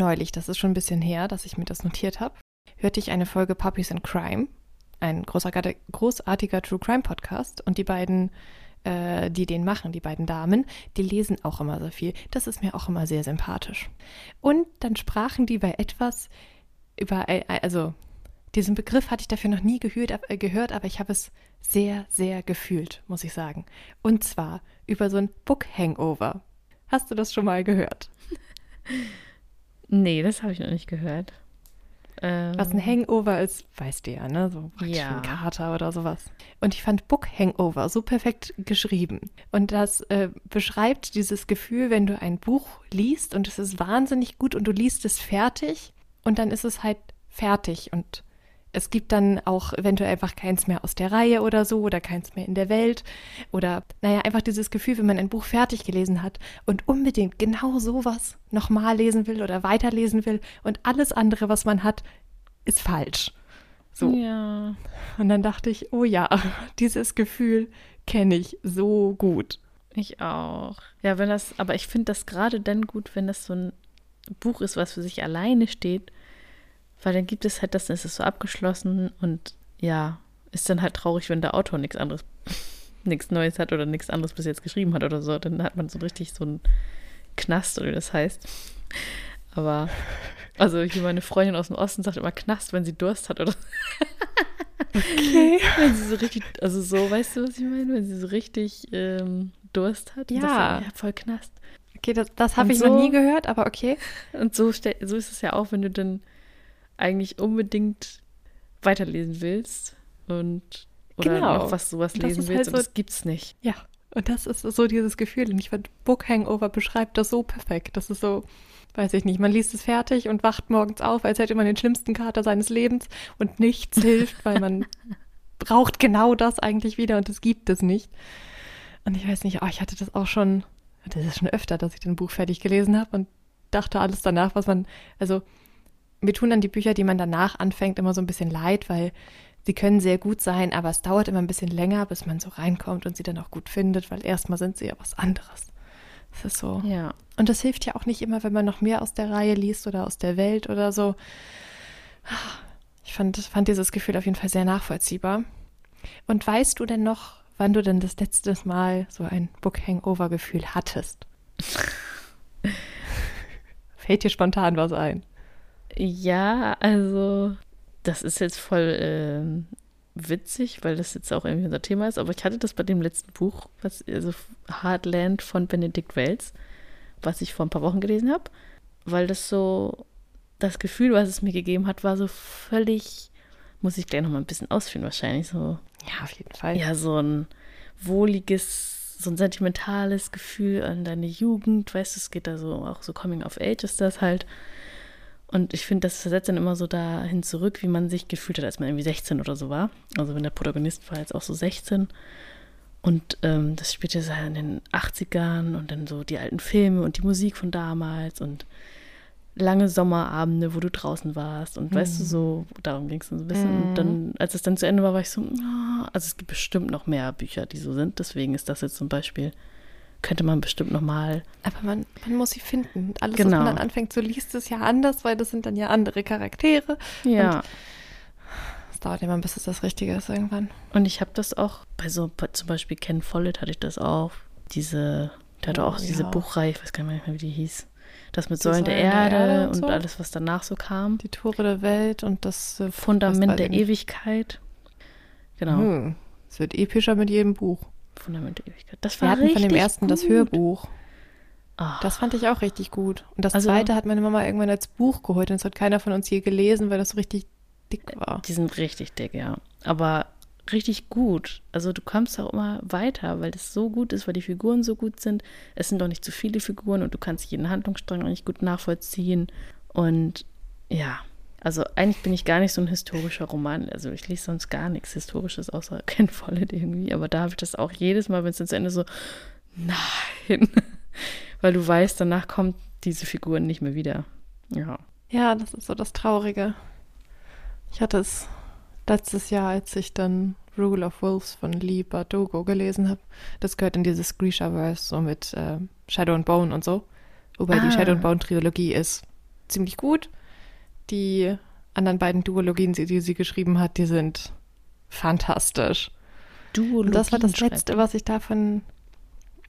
Neulich, das ist schon ein bisschen her, dass ich mir das notiert habe, hörte ich eine Folge Puppies in Crime, ein großartiger, großartiger True Crime Podcast. Und die beiden, äh, die den machen, die beiden Damen, die lesen auch immer so viel. Das ist mir auch immer sehr sympathisch. Und dann sprachen die bei etwas über, äh, also diesen Begriff hatte ich dafür noch nie gehört, äh, gehört, aber ich habe es sehr, sehr gefühlt, muss ich sagen. Und zwar über so ein Book Hangover. Hast du das schon mal gehört? Nee, das habe ich noch nicht gehört. Ähm, Was ein Hangover ist, weißt du ja, ne? So ja. ein Kater oder sowas. Und ich fand Book Hangover so perfekt geschrieben. Und das äh, beschreibt dieses Gefühl, wenn du ein Buch liest und es ist wahnsinnig gut und du liest es fertig und dann ist es halt fertig und es gibt dann auch eventuell einfach keins mehr aus der Reihe oder so oder keins mehr in der Welt oder naja, einfach dieses Gefühl, wenn man ein Buch fertig gelesen hat und unbedingt genau sowas nochmal lesen will oder weiterlesen will und alles andere, was man hat, ist falsch. So. Ja. Und dann dachte ich, oh ja, dieses Gefühl kenne ich so gut. Ich auch. Ja, wenn das, aber ich finde das gerade dann gut, wenn das so ein Buch ist, was für sich alleine steht weil dann gibt es halt das, dann ist es so abgeschlossen und ja, ist dann halt traurig, wenn der Autor nichts anderes, nichts Neues hat oder nichts anderes bis jetzt geschrieben hat oder so. Dann hat man so richtig so einen Knast oder wie das heißt. Aber, also hier meine Freundin aus dem Osten sagt immer Knast, wenn sie Durst hat oder Okay. wenn sie so richtig, also so, weißt du, was ich meine? Wenn sie so richtig ähm, Durst hat. Ja. Das, ja, voll Knast. Okay, das, das habe ich so- noch nie gehört, aber okay. Und so, so ist es ja auch, wenn du dann eigentlich unbedingt weiterlesen willst und oder Genau. noch was sowas lesen ist halt willst und so- das gibt's nicht. Ja, und das ist so dieses Gefühl. Und ich fand, Book Hangover beschreibt das so perfekt. Das ist so, weiß ich nicht, man liest es fertig und wacht morgens auf, als hätte man den schlimmsten Kater seines Lebens und nichts hilft, weil man braucht genau das eigentlich wieder und es gibt es nicht. Und ich weiß nicht, oh, ich hatte das auch schon, das ist schon öfter, dass ich ein Buch fertig gelesen habe und dachte alles danach, was man, also mir tun dann die Bücher, die man danach anfängt, immer so ein bisschen leid, weil sie können sehr gut sein, aber es dauert immer ein bisschen länger, bis man so reinkommt und sie dann auch gut findet, weil erstmal sind sie ja was anderes. Das ist so. Ja. Und das hilft ja auch nicht immer, wenn man noch mehr aus der Reihe liest oder aus der Welt oder so. Ich fand, fand dieses Gefühl auf jeden Fall sehr nachvollziehbar. Und weißt du denn noch, wann du denn das letzte Mal so ein Book Hangover-Gefühl hattest? Fällt dir spontan was ein? Ja, also das ist jetzt voll ähm, witzig, weil das jetzt auch irgendwie unser Thema ist, aber ich hatte das bei dem letzten Buch, was also Heartland von Benedikt Wells, was ich vor ein paar Wochen gelesen habe, weil das so das Gefühl, was es mir gegeben hat, war so völlig muss ich gleich noch mal ein bisschen ausführen wahrscheinlich so Ja, auf jeden Fall. ja, so ein wohliges, so ein sentimentales Gefühl an deine Jugend, weißt du, es geht da so, auch so Coming of Age ist das halt. Und ich finde, das versetzt dann immer so dahin zurück, wie man sich gefühlt hat, als man irgendwie 16 oder so war. Also wenn der Protagonist war jetzt auch so 16. Und ähm, das spielte so in den 80ern und dann so die alten Filme und die Musik von damals und lange Sommerabende, wo du draußen warst und weißt du, so, darum ging es so ein bisschen. Und dann, als es dann zu Ende war, war ich so, ah, also es gibt bestimmt noch mehr Bücher, die so sind. Deswegen ist das jetzt zum Beispiel, könnte man bestimmt noch mal, Aber man, man muss sie finden. Und alles, Genau. was man dann anfängt zu liest, ist ja anders, weil das sind dann ja andere Charaktere. ja. Es dauert immer, bis es das Richtige ist irgendwann. Und ich habe das auch bei so, bei zum Beispiel Ken Follett hatte ich das auch. Diese, der hatte Oh, auch diese ja. Buchreihe, ich weiß gar nicht mehr, wie die hieß. Das mit Die Säulen der Säulen der Erde, Erde und und so? alles, was danach so kam. Die Tore der Welt und das äh, Fundament der. Ewigkeit. Genau, Hm. Es wird epischer mit jedem Buch. Fundament der Ewigkeit. Das Wir war hatten von dem richtig ersten das gut. Hörbuch. Ah, Das fand ich auch richtig gut. Und das Also- zweite hat meine Mama irgendwann als Buch geholt und das hat keiner von uns je gelesen, weil das so richtig dick war. Die sind richtig dick, ja. Aber richtig gut. Also du kommst auch immer weiter, weil das so gut ist, weil die Figuren so gut sind. Es sind doch nicht zu viele Figuren und du kannst jeden Handlungsstrang eigentlich gut nachvollziehen. Und ja, also eigentlich bin ich gar nicht so ein historischer Roman. Also ich lese sonst gar nichts Historisches, außer Ken Follett irgendwie. Aber da habe ich das auch jedes Mal, wenn es dann zu Ende so, nein. weil du weißt, danach kommt diese Figuren nicht mehr wieder. Ja. Ja, das ist so das Traurige. Ich hatte es letztes Jahr, als ich dann Rule of Wolves von Lee Bardugo gelesen habe. Das gehört in dieses Grisha-Verse, so mit äh, Shadow and Bone und so. Wobei die Ah. Shadowbound-Trilogie ist ziemlich gut. Die anderen beiden Duologien, die sie geschrieben hat, die sind fantastisch. Duologien Und das war das Letzte, was ich davon.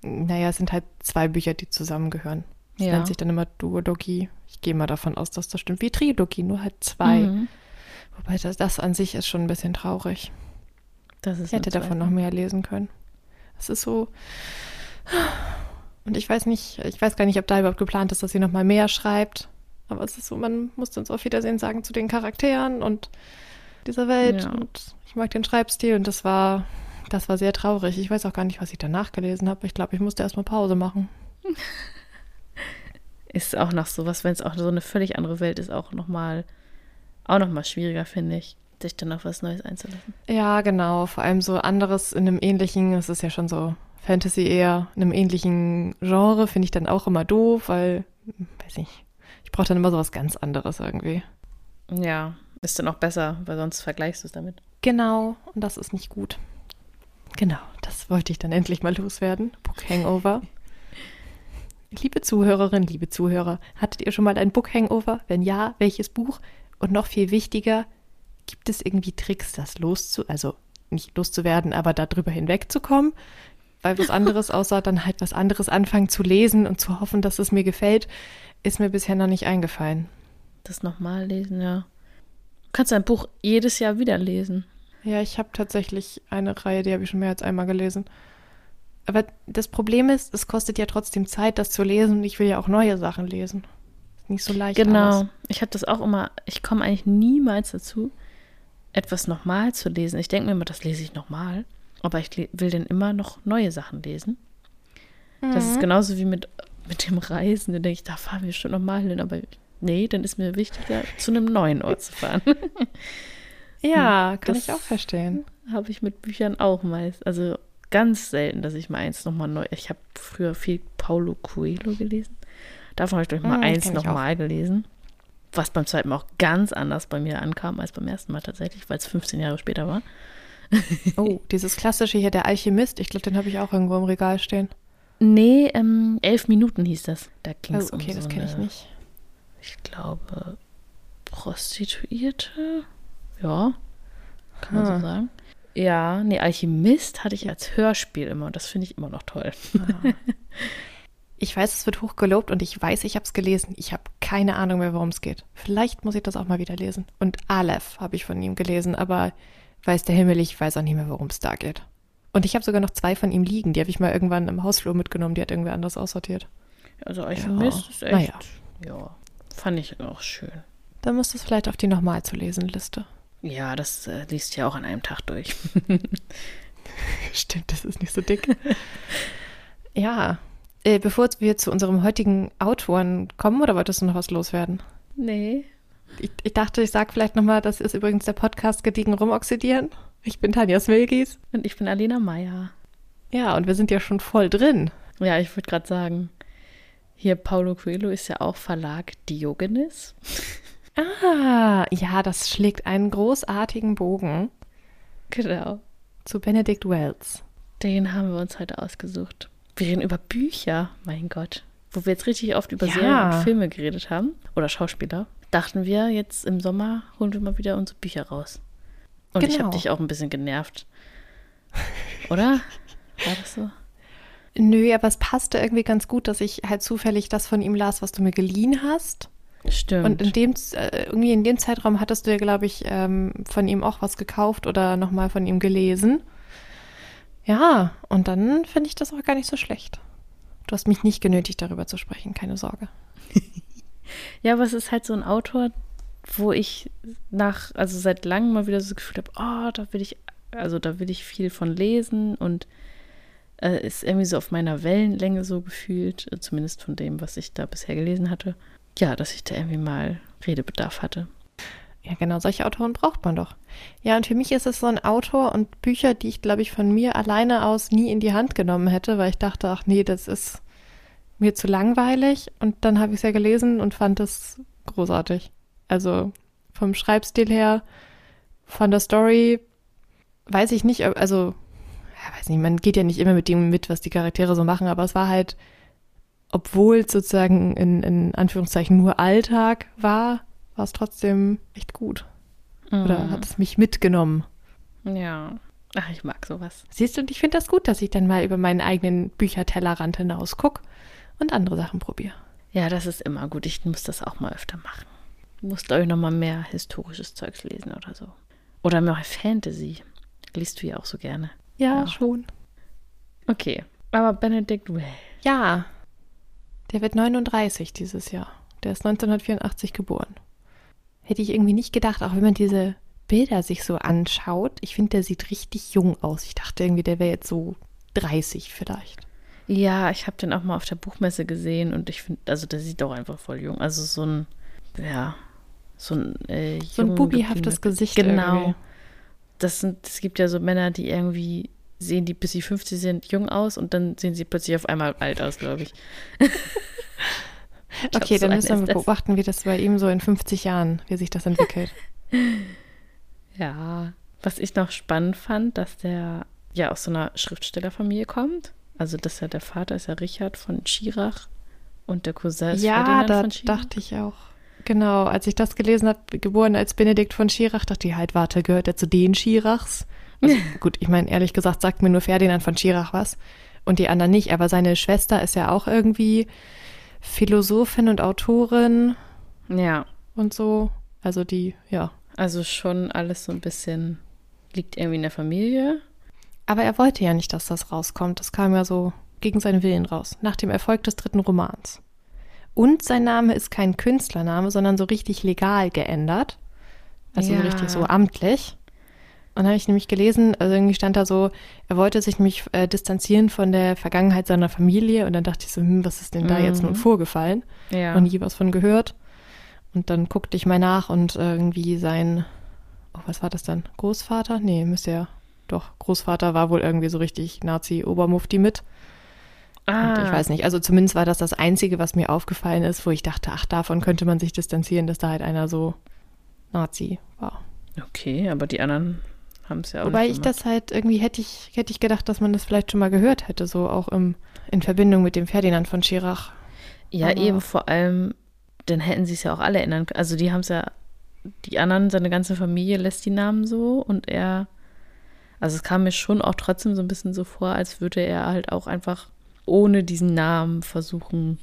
Naja, es sind halt zwei Bücher, die zusammengehören. Das Ja. nennt sich dann immer Duologie. Ich gehe mal davon aus, dass das stimmt. Wie Trilogie, nur halt zwei. Mhm. Wobei das, das an sich ist schon ein bisschen traurig. Das ist Ich hätte davon noch mehr lesen können. Es ist so. Und ich weiß nicht, ich weiß gar nicht, ob da überhaupt geplant ist, dass sie noch mal mehr schreibt. Aber es ist so, man muss uns auf Wiedersehen sagen zu den Charakteren und dieser Welt. Ja. Und ich mag den Schreibstil und das war, das war sehr traurig. Ich weiß auch gar nicht, was ich danach gelesen habe. Ich glaube, ich musste erstmal Pause machen. Ist auch noch sowas, wenn es auch so eine völlig andere Welt ist, auch nochmal auch noch mal schwieriger, finde ich, sich dann auf was Neues einzulassen. Ja, genau. Vor allem so anderes in einem ähnlichen, es ist ja schon so Fantasy eher, in einem ähnlichen Genre, finde ich dann auch immer doof, weil, weiß nicht, ich brauche dann immer sowas ganz anderes irgendwie. Ja, ist dann auch besser, weil sonst vergleichst du es damit. Genau, und das ist nicht gut. Genau, das wollte ich dann endlich mal loswerden. Book Hangover. Liebe Zuhörerinnen, liebe Zuhörer, hattet ihr schon mal ein Book Hangover? Wenn ja, welches Buch? Und noch viel wichtiger, gibt es irgendwie Tricks, das loszu, also nicht loszuwerden, aber darüber hinwegzukommen? Weil was anderes, außer dann halt was anderes anfangen zu lesen und zu hoffen, dass es mir gefällt, ist mir bisher noch nicht eingefallen. Das nochmal lesen, ja. Du kannst ein Buch jedes Jahr wieder lesen. Ja, ich habe tatsächlich eine Reihe, die habe ich schon mehr als einmal gelesen. Aber das Problem ist, es kostet ja trotzdem Zeit, das zu lesen und ich will ja auch neue Sachen lesen. Ist nicht so leicht. Genau. alles. Ich habe das auch immer, ich komme eigentlich niemals dazu, etwas nochmal zu lesen. Ich denke mir immer, das lese ich nochmal. Aber ich will dann immer noch neue Sachen lesen. Das ist Mhm. genauso wie mit, mit dem Reisen. Da denke ich, da fahren wir schon nochmal hin. Aber nee, dann ist mir wichtiger, zu einem neuen Ort zu fahren. Ja, kann Das- ich auch verstehen. habe ich mit Büchern auch meist. Also ganz selten, dass ich mal eins nochmal neu. Ich habe früher viel Paulo Coelho gelesen. Davon habe ich durch mal Mm, eins nochmal gelesen. Was beim zweiten Mal auch ganz anders bei mir ankam als beim ersten Mal tatsächlich, weil es 15 Jahre später war. Oh, dieses klassische hier, der Alchemist, ich glaube, den habe ich auch irgendwo im Regal stehen. Nee, ähm, elf Minuten hieß das. Da ging Oh, es okay, um das so kenne ich nicht. Ich glaube, Prostituierte. Ja, kann man Ah. so sagen. Ja, nee, Alchemist hatte ich als Hörspiel immer und das finde ich immer noch toll. Ich weiß, es wird hochgelobt und ich weiß, ich habe es gelesen. Ich habe keine Ahnung mehr, worum es geht. Vielleicht muss ich das auch mal wieder lesen. Und Aleph habe ich von ihm gelesen, aber weiß der Himmel, ich weiß auch nicht mehr, worum es da geht. Und ich habe sogar noch zwei von ihm liegen. Die habe ich mal irgendwann im Hausflur mitgenommen. Die hat irgendwer anders aussortiert. Also Alchemist ist echt, naja. ja, fand ich auch schön. Dann muss das vielleicht auf die nochmal zu lesen Liste. Ja, das äh, liest ja auch an einem Tag durch. Stimmt, das ist nicht so dick. ja. Äh, bevor wir zu unserem heutigen Autoren kommen, oder wolltest du noch was loswerden? Nee. Ich, ich dachte, ich sage vielleicht nochmal, das ist übrigens der Podcast Gediegen rumoxidieren. Ich bin Tanja Smilgis. Und ich bin Alena Meyer. Ja, und wir sind ja schon voll drin. Ja, ich würde gerade sagen, hier Paulo Coelho ist ja auch Verlag Diogenes. Ah, ja, das schlägt einen großartigen Bogen Genau. zu Benedict Wells. Den haben wir uns heute ausgesucht. Wir reden über Bücher, mein Gott. Wo wir jetzt richtig oft über Ja. Serien und Filme geredet haben, oder Schauspieler, dachten wir, jetzt im Sommer holen wir mal wieder unsere Bücher raus. Und ich Genau. habe dich auch ein bisschen genervt. Oder? War das so? Nö, aber es passte irgendwie ganz gut, dass ich halt zufällig das von ihm las, was du mir geliehen hast. Stimmt. Und in dem, äh, irgendwie in dem Zeitraum hattest du ja, glaube ich, ähm, von ihm auch was gekauft oder nochmal von ihm gelesen. Ja, und dann finde ich das auch gar nicht so schlecht. Du hast mich nicht genötigt, darüber zu sprechen, keine Sorge. Ja, aber es ist halt so ein Autor, wo ich nach, also seit langem mal wieder so das Gefühl habe, oh, da will ich, also da will ich viel von lesen und äh, ist irgendwie so auf meiner Wellenlänge so gefühlt, äh, zumindest von dem, was ich da bisher gelesen hatte. Ja, dass ich da irgendwie mal Redebedarf hatte. Ja, genau, solche Autoren braucht man doch. Ja, und für mich ist es so ein Autor und Bücher, die ich, glaube ich, von mir alleine aus nie in die Hand genommen hätte, weil ich dachte, ach nee, das ist mir zu langweilig. Und dann habe ich es ja gelesen und fand es großartig. Also vom Schreibstil her, von der Story, weiß ich nicht, also, ja, weiß nicht, man geht ja nicht immer mit dem mit, was die Charaktere so machen, aber es war halt obwohl es sozusagen in, in Anführungszeichen nur Alltag war, war es trotzdem echt gut. Oder Mhm. hat es mich mitgenommen. Ja. Ach, ich mag sowas. Siehst du, und ich finde das gut, dass ich dann mal über meinen eigenen Büchertellerrand hinaus gucke und andere Sachen probiere. Ja, das ist immer gut. Ich muss das auch mal öfter machen. Musst, glaube ich, noch mal mehr historisches Zeugs lesen oder so. Oder mehr Fantasy. Liest du ja auch so gerne. Ja, Ja. schon. Okay. Aber Benedict Way. Ja, der wird 39 dieses Jahr. Der ist 1984 geboren. Hätte ich irgendwie nicht gedacht, auch wenn man diese Bilder sich so anschaut. Ich finde, der sieht richtig jung aus. Ich dachte irgendwie, der wäre jetzt so 30 vielleicht. Ja, ich habe den auch mal auf der Buchmesse gesehen und ich finde, also der sieht doch einfach voll jung. Also so ein, ja, so ein, äh, So ein bubihaftes Gesicht. Genau. irgendwie. Das sind, es gibt ja so Männer, die irgendwie sehen die, bis sie 50 sind, jung aus und dann sehen sie plötzlich auf einmal alt aus, glaube ich. Ich glaub, Okay, so dann müssen wir das. beobachten, wie das bei ihm so in 50 Jahren, wie sich das entwickelt. Ja. Was ich noch spannend fand, dass der ja aus so einer Schriftstellerfamilie kommt. Also, dass ja der Vater ist ja Richard von Schirach und der Cousin ist ja, Ferdinand da von Schirach. dachte ich auch. Genau, als ich das gelesen habe, geboren als Benedikt von Schirach, dachte ich halt, warte, gehört er zu den Schirachs? Also, gut, ich meine, ehrlich gesagt, sagt mir nur Ferdinand von Schirach was und die anderen nicht, aber seine Schwester ist ja auch irgendwie Philosophin und Autorin Ja, und so. Also die, ja. also schon alles so ein bisschen liegt irgendwie in der Familie. Aber er wollte ja nicht, dass das rauskommt. Das kam ja so gegen seinen Willen raus, nach dem Erfolg des dritten Romans. Und sein Name ist kein Künstlername, sondern so richtig legal geändert. Also Ja. so richtig so amtlich. Und dann habe ich nämlich gelesen, also irgendwie stand da so, er wollte sich nämlich äh, distanzieren von der Vergangenheit seiner Familie. Und dann dachte ich so, hm, was ist denn da jetzt Mhm. nun vorgefallen? Ja. Noch nie was von gehört. Und dann guckte ich mal nach und irgendwie sein, oh, was war das dann? Großvater? Nee, müsste ja, doch, Großvater war wohl irgendwie so richtig Nazi-Obermufti mit. Ah, Und ich weiß nicht, also zumindest war das das Einzige, was mir aufgefallen ist, wo ich dachte, ach, davon könnte man sich distanzieren, dass da halt einer so Nazi war. Okay, aber die anderen haben es ja auch Wobei ich das halt irgendwie hätte ich, hätte ich gedacht, dass man das vielleicht schon mal gehört hätte, so auch im, in Verbindung mit dem Ferdinand von Schirach. Ja, aber- eben vor allem, dann hätten sie es ja auch alle ändern können. Also die haben es ja, die anderen, seine ganze Familie lässt die Namen so und er, also es kam mir schon auch trotzdem so ein bisschen so vor, als würde er halt auch einfach ohne diesen Namen versuchen,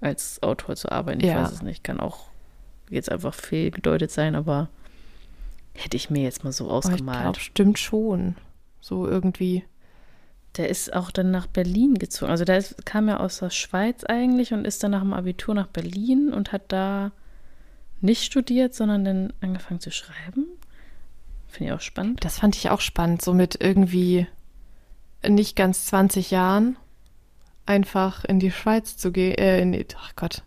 als Autor zu arbeiten. Ich Ja. weiß es nicht, kann auch jetzt einfach fehlgedeutet sein, aber hätte ich mir jetzt mal so Aber ich ausgemalt. glaube, stimmt schon. So irgendwie. Der ist auch dann nach Berlin gezogen. Also der ist, kam ja aus der Schweiz eigentlich und ist dann nach dem Abitur nach Berlin und hat da nicht studiert, sondern dann angefangen zu schreiben. Finde ich auch spannend. Das fand ich auch spannend, so mit irgendwie nicht ganz 20 Jahren einfach in die Schweiz zu gehen, äh, in, die- ach Gott,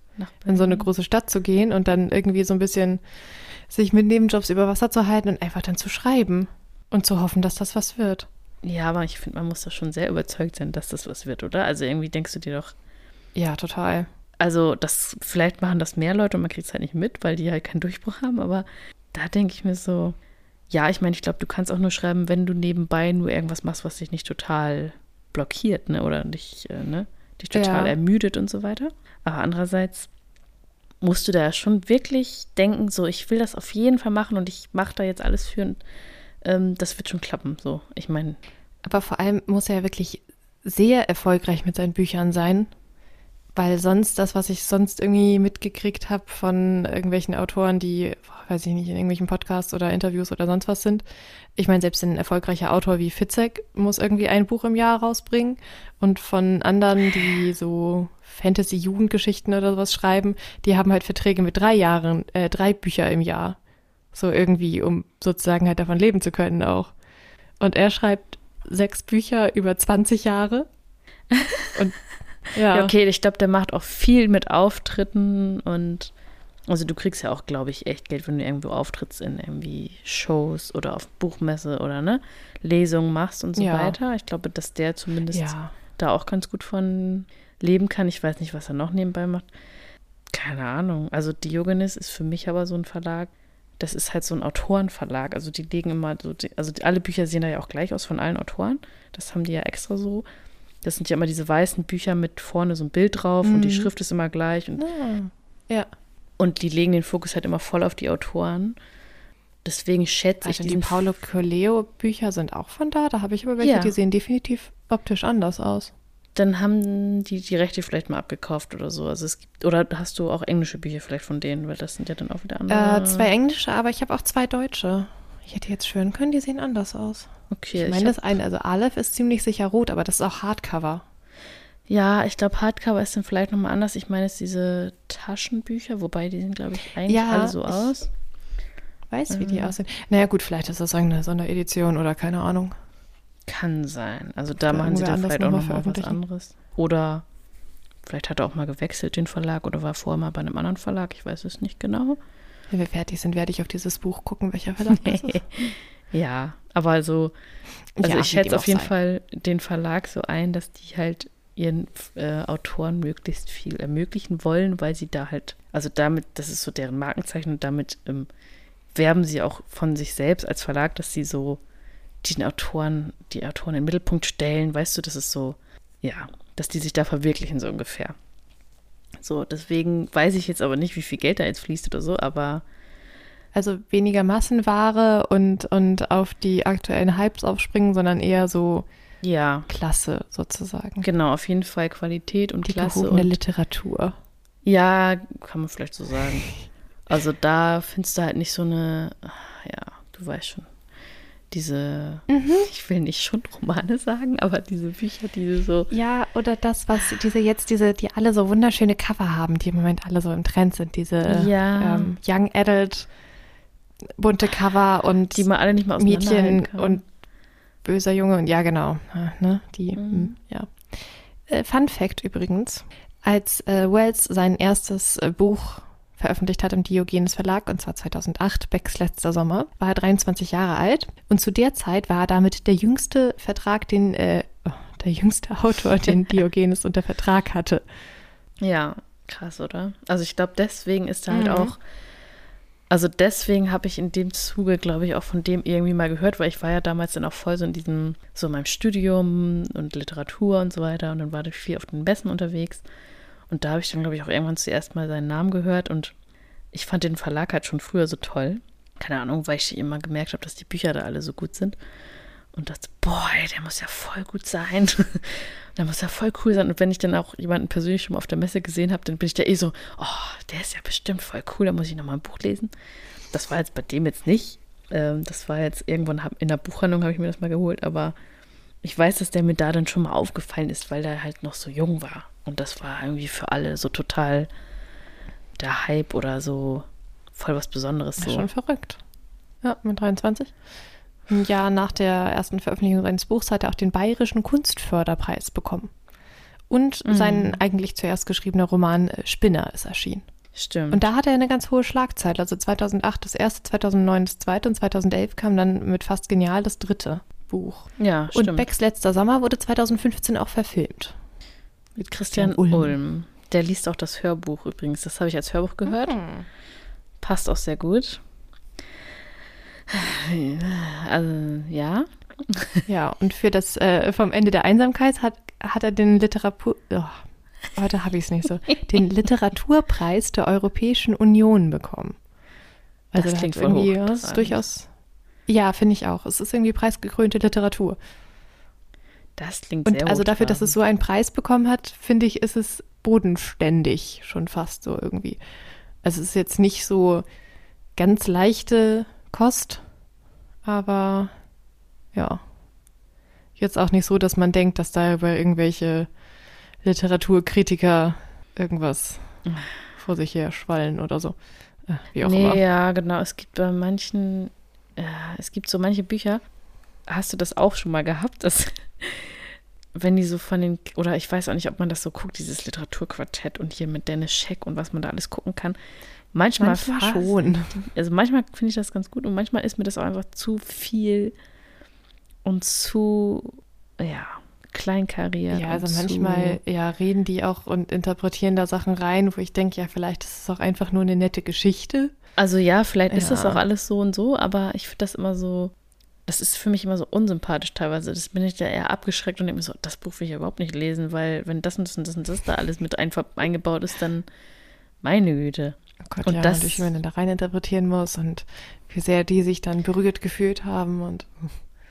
in so eine große Stadt zu gehen und dann irgendwie so ein bisschen sich mit Nebenjobs über Wasser zu halten und einfach dann zu schreiben und zu hoffen, dass das was wird. Ja, aber ich finde, man muss da schon sehr überzeugt sein, dass das was wird, oder? Also irgendwie denkst du dir doch, Ja, total. also das, vielleicht machen das mehr Leute und man kriegt es halt nicht mit, weil die halt keinen Durchbruch haben, aber da denke ich mir so, ja, ich meine, ich glaube, du kannst auch nur schreiben, wenn du nebenbei nur irgendwas machst, was dich nicht total blockiert, ne, oder dich, äh, ne, dich total Ja. ermüdet und so weiter. Aber andererseits musst du da schon wirklich denken, so, ich will das auf jeden Fall machen und ich mache da jetzt alles für und ähm, das wird schon klappen, so. Ich meine, Aber vor allem muss er ja wirklich sehr erfolgreich mit seinen Büchern sein, weil sonst das, was ich sonst irgendwie mitgekriegt habe von irgendwelchen Autoren, die, weiß ich nicht, in irgendwelchen Podcasts oder Interviews oder sonst was sind. Ich meine, selbst ein erfolgreicher Autor wie Fitzek muss irgendwie ein Buch im Jahr rausbringen und von anderen, die so Fantasy-Jugendgeschichten oder sowas schreiben, die haben halt Verträge mit drei Jahren, äh, drei Bücher im Jahr. So irgendwie, um sozusagen halt davon leben zu können auch. Und er schreibt sechs Bücher über 20 Jahre. Und ja, Ja, okay, ich glaube, der macht auch viel mit Auftritten und also du kriegst ja auch, glaube ich, echt Geld, wenn du irgendwo auftrittst in irgendwie Shows oder auf Buchmesse oder ne, Lesungen machst und so Ja. weiter. Ich glaube, dass der zumindest ja. da auch ganz gut von leben kann. Ich weiß nicht, was er noch nebenbei macht. Keine Ahnung. Also Diogenes ist für mich aber so ein Verlag. Das ist halt so ein Autorenverlag. Also die legen immer so, die, also die, alle Bücher sehen da ja auch gleich aus von allen Autoren. Das haben die ja extra so. Das sind ja immer diese weißen Bücher mit vorne so ein Bild drauf und die Mhm. Schrift ist immer gleich. Und, Ah, ja. und die legen den Fokus halt immer voll auf die Autoren. Deswegen schätze ich Also die diesen Paulo Coelho Bücher sind auch von da. Da habe ich aber welche, Ja. die sehen definitiv optisch anders aus. Dann haben die die Rechte vielleicht mal abgekauft oder so. Also es gibt, oder hast du auch englische Bücher vielleicht von denen, weil das sind ja dann auch wieder andere. Äh, zwei englische, aber ich habe auch zwei deutsche. Ich hätte jetzt schwören können, die sehen anders aus. Okay, Ich meine, das eine, also Aleph ist ziemlich sicher rot, aber das ist auch Hardcover. Ja, ich glaube, Hardcover ist dann vielleicht nochmal anders. Ich meine, es sind diese Taschenbücher, wobei die sehen, glaube ich, eigentlich Ja, alle so ich- aus. Weiß, wie die aussehen. Naja, gut, vielleicht ist das irgendeine Sonderedition oder keine Ahnung. Kann sein. Also da machen sie dann vielleicht auch nochmal was anderes. Oder vielleicht hat er auch mal gewechselt, den Verlag, oder war vorher mal bei einem anderen Verlag. Ich weiß es nicht genau. Wenn wir fertig sind, werde ich auf dieses Buch gucken, welcher Verlag das ist. Ja, aber also, also Ja, ich schätze auf jeden sei. Fall den Verlag so ein, dass die halt ihren äh, Autoren möglichst viel ermöglichen wollen, weil sie da halt, also damit, das ist so deren Markenzeichen und damit ähm, werben sie auch von sich selbst als Verlag, dass sie so den Autoren, die Autoren in den Mittelpunkt stellen, weißt du, das ist so, ja, dass die sich da verwirklichen, so ungefähr. So, deswegen weiß ich jetzt aber nicht, wie viel Geld da jetzt fließt oder so, aber Also weniger Massenware und, und auf die aktuellen Hypes aufspringen, sondern eher so ja, Klasse sozusagen. genau, auf jeden Fall Qualität und Die Klasse und Literatur. Ja, kann man vielleicht so sagen. Also da findest du halt nicht so eine, ja, du weißt schon, diese, Mhm. ich will nicht schon Romane sagen, aber diese Bücher, die so, Ja, oder das, was diese jetzt, diese, die alle so wunderschöne Cover haben, die im Moment alle so im Trend sind, diese Ja. ähm, Young Adult bunte Cover und die man alle nicht mal Mädchen und böser Junge und ja, genau, ja, ne, die, Mhm. mm, ja. Äh, Fun Fact übrigens, als äh, Wells sein erstes äh, Buch veröffentlicht hat im Diogenes Verlag, und zwar 2008, Becks letzter Sommer, war er 23 Jahre alt und zu der Zeit war er damit der jüngste Vertrag, den, äh, oh, der jüngste Autor, den Diogenes unter Vertrag hatte. Ja, krass, oder? Also ich glaube, deswegen ist da halt Mhm. auch, also deswegen habe ich in dem Zuge, glaube ich, auch von dem irgendwie mal gehört, weil ich war ja damals dann auch voll so in diesem, so in meinem Studium und Literatur und so weiter und dann war ich viel auf den Messen unterwegs und da habe ich dann, glaube ich, auch irgendwann zuerst mal seinen Namen gehört und ich fand den Verlag halt schon früher so toll. Keine Ahnung, weil ich immer gemerkt habe, dass die Bücher da alle so gut sind. Und dachte, boah, der muss ja voll gut sein. der muss ja voll cool sein. Und wenn ich dann auch jemanden persönlich schon mal auf der Messe gesehen habe, dann bin ich da eh so, oh, der ist ja bestimmt voll cool, da muss ich nochmal ein Buch lesen. Das war jetzt bei dem jetzt nicht. Ähm, das war jetzt irgendwann in der Buchhandlung habe ich mir das mal geholt, aber ich weiß, dass der mir da dann schon mal aufgefallen ist, weil der halt noch so jung war. Und das war irgendwie für alle so total der Hype oder so voll was Besonderes. Das So. ist schon verrückt. Ja, mit 23. Ein Jahr nach der ersten Veröffentlichung seines Buchs hat er auch den Bayerischen Kunstförderpreis bekommen. Und Mhm. sein eigentlich zuerst geschriebener Roman äh, Spinner ist erschienen. Stimmt. Und da hat er eine ganz hohe Schlagzeit. Also 2008 das erste, 2009 das zweite und 2011 kam dann mit fast genial das dritte Buch. ja, Und stimmt. Becks letzter Sommer wurde 2015 auch verfilmt. Mit Christian Ulm. Ulm. Der liest auch das Hörbuch übrigens. Das habe ich als Hörbuch gehört. Passt auch sehr gut. Also, ja. Ja, und für das äh, vom Ende der Einsamkeit hat, hat er den Literatur oh, heute habe ich es nicht so den Literaturpreis der Europäischen Union bekommen. Das der klingt irgendwie hoch, ja, das ist durchaus ja, finde ich auch. Es ist irgendwie preisgekrönte Literatur. Das klingt Und sehr also dafür, dass es so einen Preis bekommen hat, finde ich, ist es bodenständig schon fast so irgendwie. Also es ist jetzt nicht so ganz leichte Kost, aber ja. Jetzt auch nicht so, dass man denkt, dass da über irgendwelche Literaturkritiker irgendwas vor sich her schwallen oder so. Äh, Wie auch nee, immer. ja, genau. Es gibt bei manchen, äh, es gibt so manche Bücher. Hast du das auch schon mal gehabt, dass wenn die so von den, oder ich weiß auch nicht, ob man das so guckt, dieses Literaturquartett und hier mit Dennis Scheck und was man da alles gucken kann. Manchmal, Manchmal fast- schon. Also manchmal finde ich das ganz gut und manchmal ist mir das auch einfach zu viel und zu, ja, kleinkariert. Ja, also manchmal ja, reden die auch und interpretieren da Sachen rein, wo ich denke, ja, vielleicht ist es auch einfach nur eine nette Geschichte. Also ja, vielleicht ist das Ja. auch alles so und so, aber ich finde das immer so, das ist für mich immer so unsympathisch teilweise. Das bin ich da eher abgeschreckt und denke mir so, das Buch will ich überhaupt nicht lesen, weil wenn das und das und das und das da alles mit ein, eingebaut ist, dann meine Güte. Oh Gott, Und ja, das- natürlich, wenn man da rein interpretieren muss und wie sehr die sich dann berührt gefühlt haben und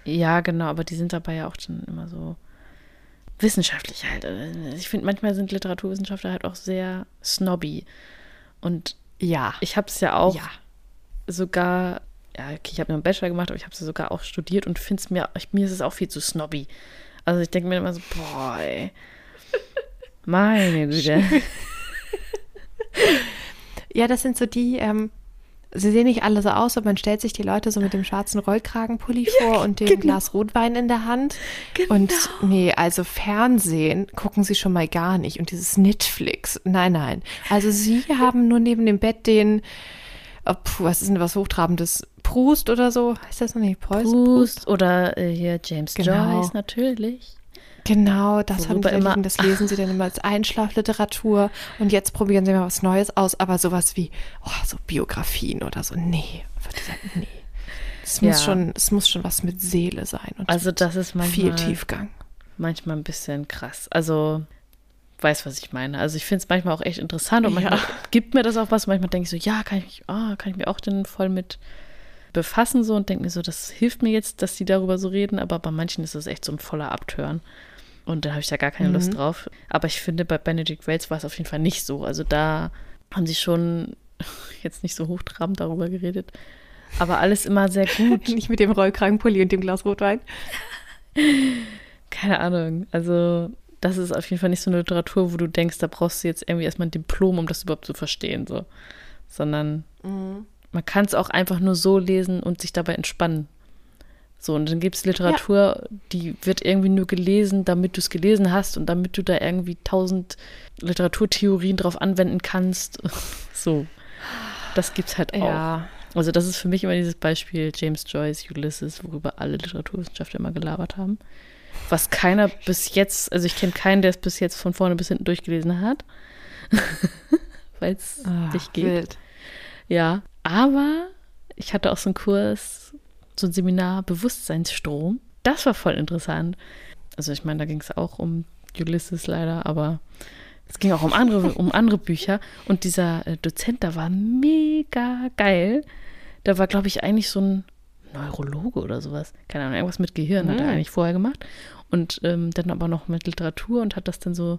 Ja, genau, aber die sind dabei ja auch schon immer so wissenschaftlich halt. Ich finde, manchmal sind Literaturwissenschaftler halt auch sehr snobby. Und ja, ich habe es ja auch ja. sogar, ja, okay, ich habe nur einen Bachelor gemacht, aber ich habe es sogar auch studiert und finde es mir, ich, mir ist es auch viel zu snobby. Also ich denke mir immer so, boah, ey. Meine Güte. Ja, das sind so die, ähm, sie sehen nicht alle so aus, aber man stellt sich die Leute so mit dem schwarzen Rollkragenpulli vor und dem genau. Glas Rotwein in der Hand. Und nee, also Fernsehen gucken sie schon mal gar nicht. Und dieses Netflix, nein, nein. Also sie haben nur neben dem Bett den, oh, puh, was ist denn was Hochtrabendes? Prust oder so? Heißt das noch nicht? Preuß? Proust oder äh, hier James Genau. Joyce natürlich. Genau, das haben Worüber die da immer- das lesen sie dann immer als Einschlafliteratur und jetzt probieren sie mal was Neues aus, aber sowas wie, oh, so Biografien oder so, nee, würde ich sagen, nee. Es muss Ja. schon, es muss schon was mit Seele sein und Also das ist viel manchmal, Tiefgang. manchmal ein bisschen krass. Also weiß, was ich meine. Also ich finde es manchmal auch echt interessant und Ja. manchmal gibt mir das auch was. Manchmal denke ich so, ja, kann ich mich, ah, kann ich mich auch denn voll mit befassen so und denke mir so, das hilft mir jetzt, dass die darüber so reden, aber bei manchen ist das echt so ein voller Abtören. Und da habe ich da gar keine Lust Mhm. drauf. Aber ich finde, bei Benedict Wells war es auf jeden Fall nicht so. Also da haben sie schon jetzt nicht so hochtrabend darüber geredet. Aber alles immer sehr gut. Nicht mit dem Rollkragenpulli und dem Glas Rotwein. Keine Ahnung. Also, das ist auf jeden Fall nicht so eine Literatur, wo du denkst, da brauchst du jetzt irgendwie erstmal ein Diplom, um das überhaupt zu verstehen. So. Sondern man kann es auch einfach nur so lesen und sich dabei entspannen. So, und dann gibt es Literatur, die wird irgendwie nur gelesen, damit du es gelesen hast und damit du da irgendwie tausend Literaturtheorien drauf anwenden kannst. So. Das gibt's halt auch. Ja, Also das ist für mich immer dieses Beispiel James Joyce, Ulysses, worüber alle Literaturwissenschaftler immer gelabert haben. Was keiner bis jetzt, also ich kenne keinen, der es bis jetzt von vorne bis hinten durchgelesen hat. Weil es ah, nicht geht. wild. Ja, aber ich hatte auch so einen Kurs, so ein Seminar Bewusstseinsstrom. Das war voll interessant. Also ich meine, da ging es auch um Ulysses leider, aber es ging auch um andere, um andere Bücher. Und dieser äh, Dozent, da war mega geil. Da war, glaube ich, eigentlich so ein Neurologe oder sowas. Keine Ahnung, irgendwas mit Gehirn hat er Mhm. eigentlich vorher gemacht. Und ähm, dann aber noch mit Literatur und hat das dann so.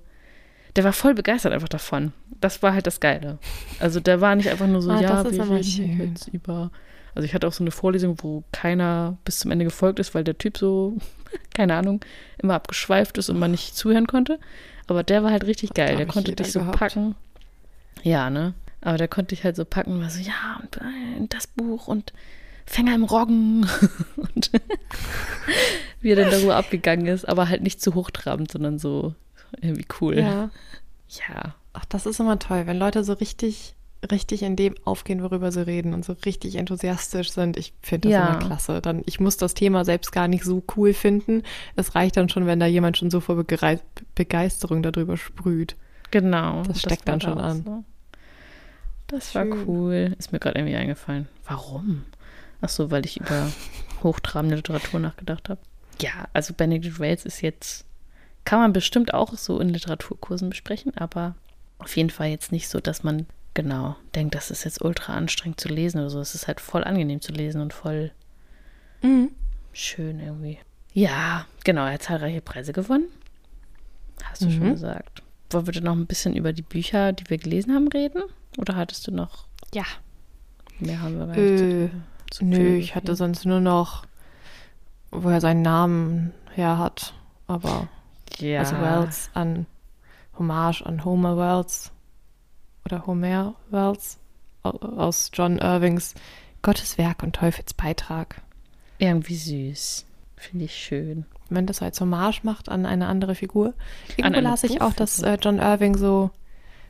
Der war voll begeistert einfach davon. Das war halt das Geile. Also der war nicht einfach nur so, Ah, ja, wir reden hier schön. jetzt über. Also ich hatte auch so eine Vorlesung, wo keiner bis zum Ende gefolgt ist, weil der Typ so, keine Ahnung, immer abgeschweift ist und man nicht zuhören konnte. Aber der war halt richtig geil. Der ich konnte dich so überhaupt. packen. Ja, ne? Aber der konnte dich halt so packen war so, ja, und äh, das Buch und Fänger im Roggen und wie er dann darüber abgegangen ist, aber halt nicht zu hochtrabend, sondern so irgendwie cool. Ja. Ja. Ach, das ist immer toll, wenn Leute so richtig, richtig in dem aufgehen, worüber sie reden und so richtig enthusiastisch sind. Ich finde das Ja. immer klasse. Dann, ich muss das Thema selbst gar nicht so cool finden. Es reicht dann schon, wenn da jemand schon so vor Begeisterung darüber sprüht. Genau. Das steckt war dann da schon an. So. Das war Schön. cool. Ist mir gerade irgendwie eingefallen. Warum? Ach so, weil ich über hochtrabende Literatur nachgedacht habe. Ja, also Benedict Wells ist jetzt, kann man bestimmt auch so in Literaturkursen besprechen, aber auf jeden Fall jetzt nicht so, dass man genau denkt, das ist jetzt ultra anstrengend zu lesen oder so. Es ist halt voll angenehm zu lesen und voll schön irgendwie. Ja, genau, er hat zahlreiche Preise gewonnen. Hast du schon Mhm. gesagt. Wollen wir denn noch ein bisschen über die Bücher, die wir gelesen haben, reden? Oder hattest du noch Ja. mehr haben wir gar nicht Äh, zu nö, ich hatte sonst nur noch, wo er seinen Namen her hat. Aber ja. also Wells an Hommage an Homer Wells oder Homer Wells au- aus John Irvings Gottes Werk und Teufels Beitrag. irgendwie süß. Finde ich schön. Wenn das als Hommage macht an eine andere Figur. Irgendwo las ich auch, dass äh, John Irving so,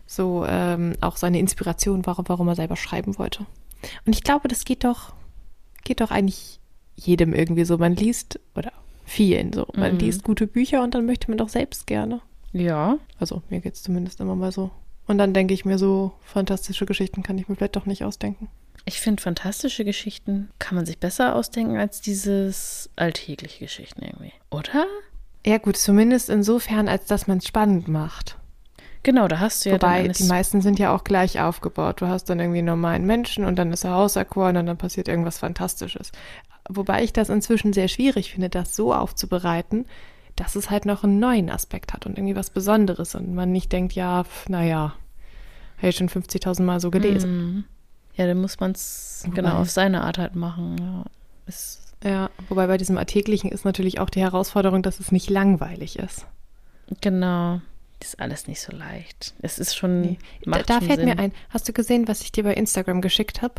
so ähm, auch seine Inspiration war, warum er selber schreiben wollte. Und ich glaube, das geht doch, geht doch eigentlich jedem irgendwie so. Man liest, oder vielen so, man Mhm. liest gute Bücher und dann möchte man doch selbst gerne. Ja. Also mir geht es zumindest immer mal so. Und dann denke ich mir so, fantastische Geschichten kann ich mir vielleicht doch nicht ausdenken. Ich finde, fantastische Geschichten kann man sich besser ausdenken als dieses alltägliche Geschichten irgendwie. Oder? Ja, gut, zumindest insofern, als dass man es spannend macht. Genau, da hast du ja Wobei, dann die meisten sind ja auch gleich aufgebaut. Du hast dann irgendwie einen normalen Menschen und dann ist er auserkoren und dann passiert irgendwas Fantastisches. Wobei ich das inzwischen sehr schwierig finde, das so aufzubereiten, dass es halt noch einen neuen Aspekt hat und irgendwie was Besonderes und man nicht denkt, ja, naja, habe ich schon 50.000 Mal so gelesen. Mhm. Ja, dann muss man es genau auf seine Art halt machen. Ja. Ist ja, wobei bei diesem Alltäglichen ist natürlich auch die Herausforderung, dass es nicht langweilig ist. Genau. Das ist alles nicht so leicht. Es ist schon. Nee. Da, da schon fällt Sinn. mir ein. Hast du gesehen, was ich dir bei Instagram geschickt habe?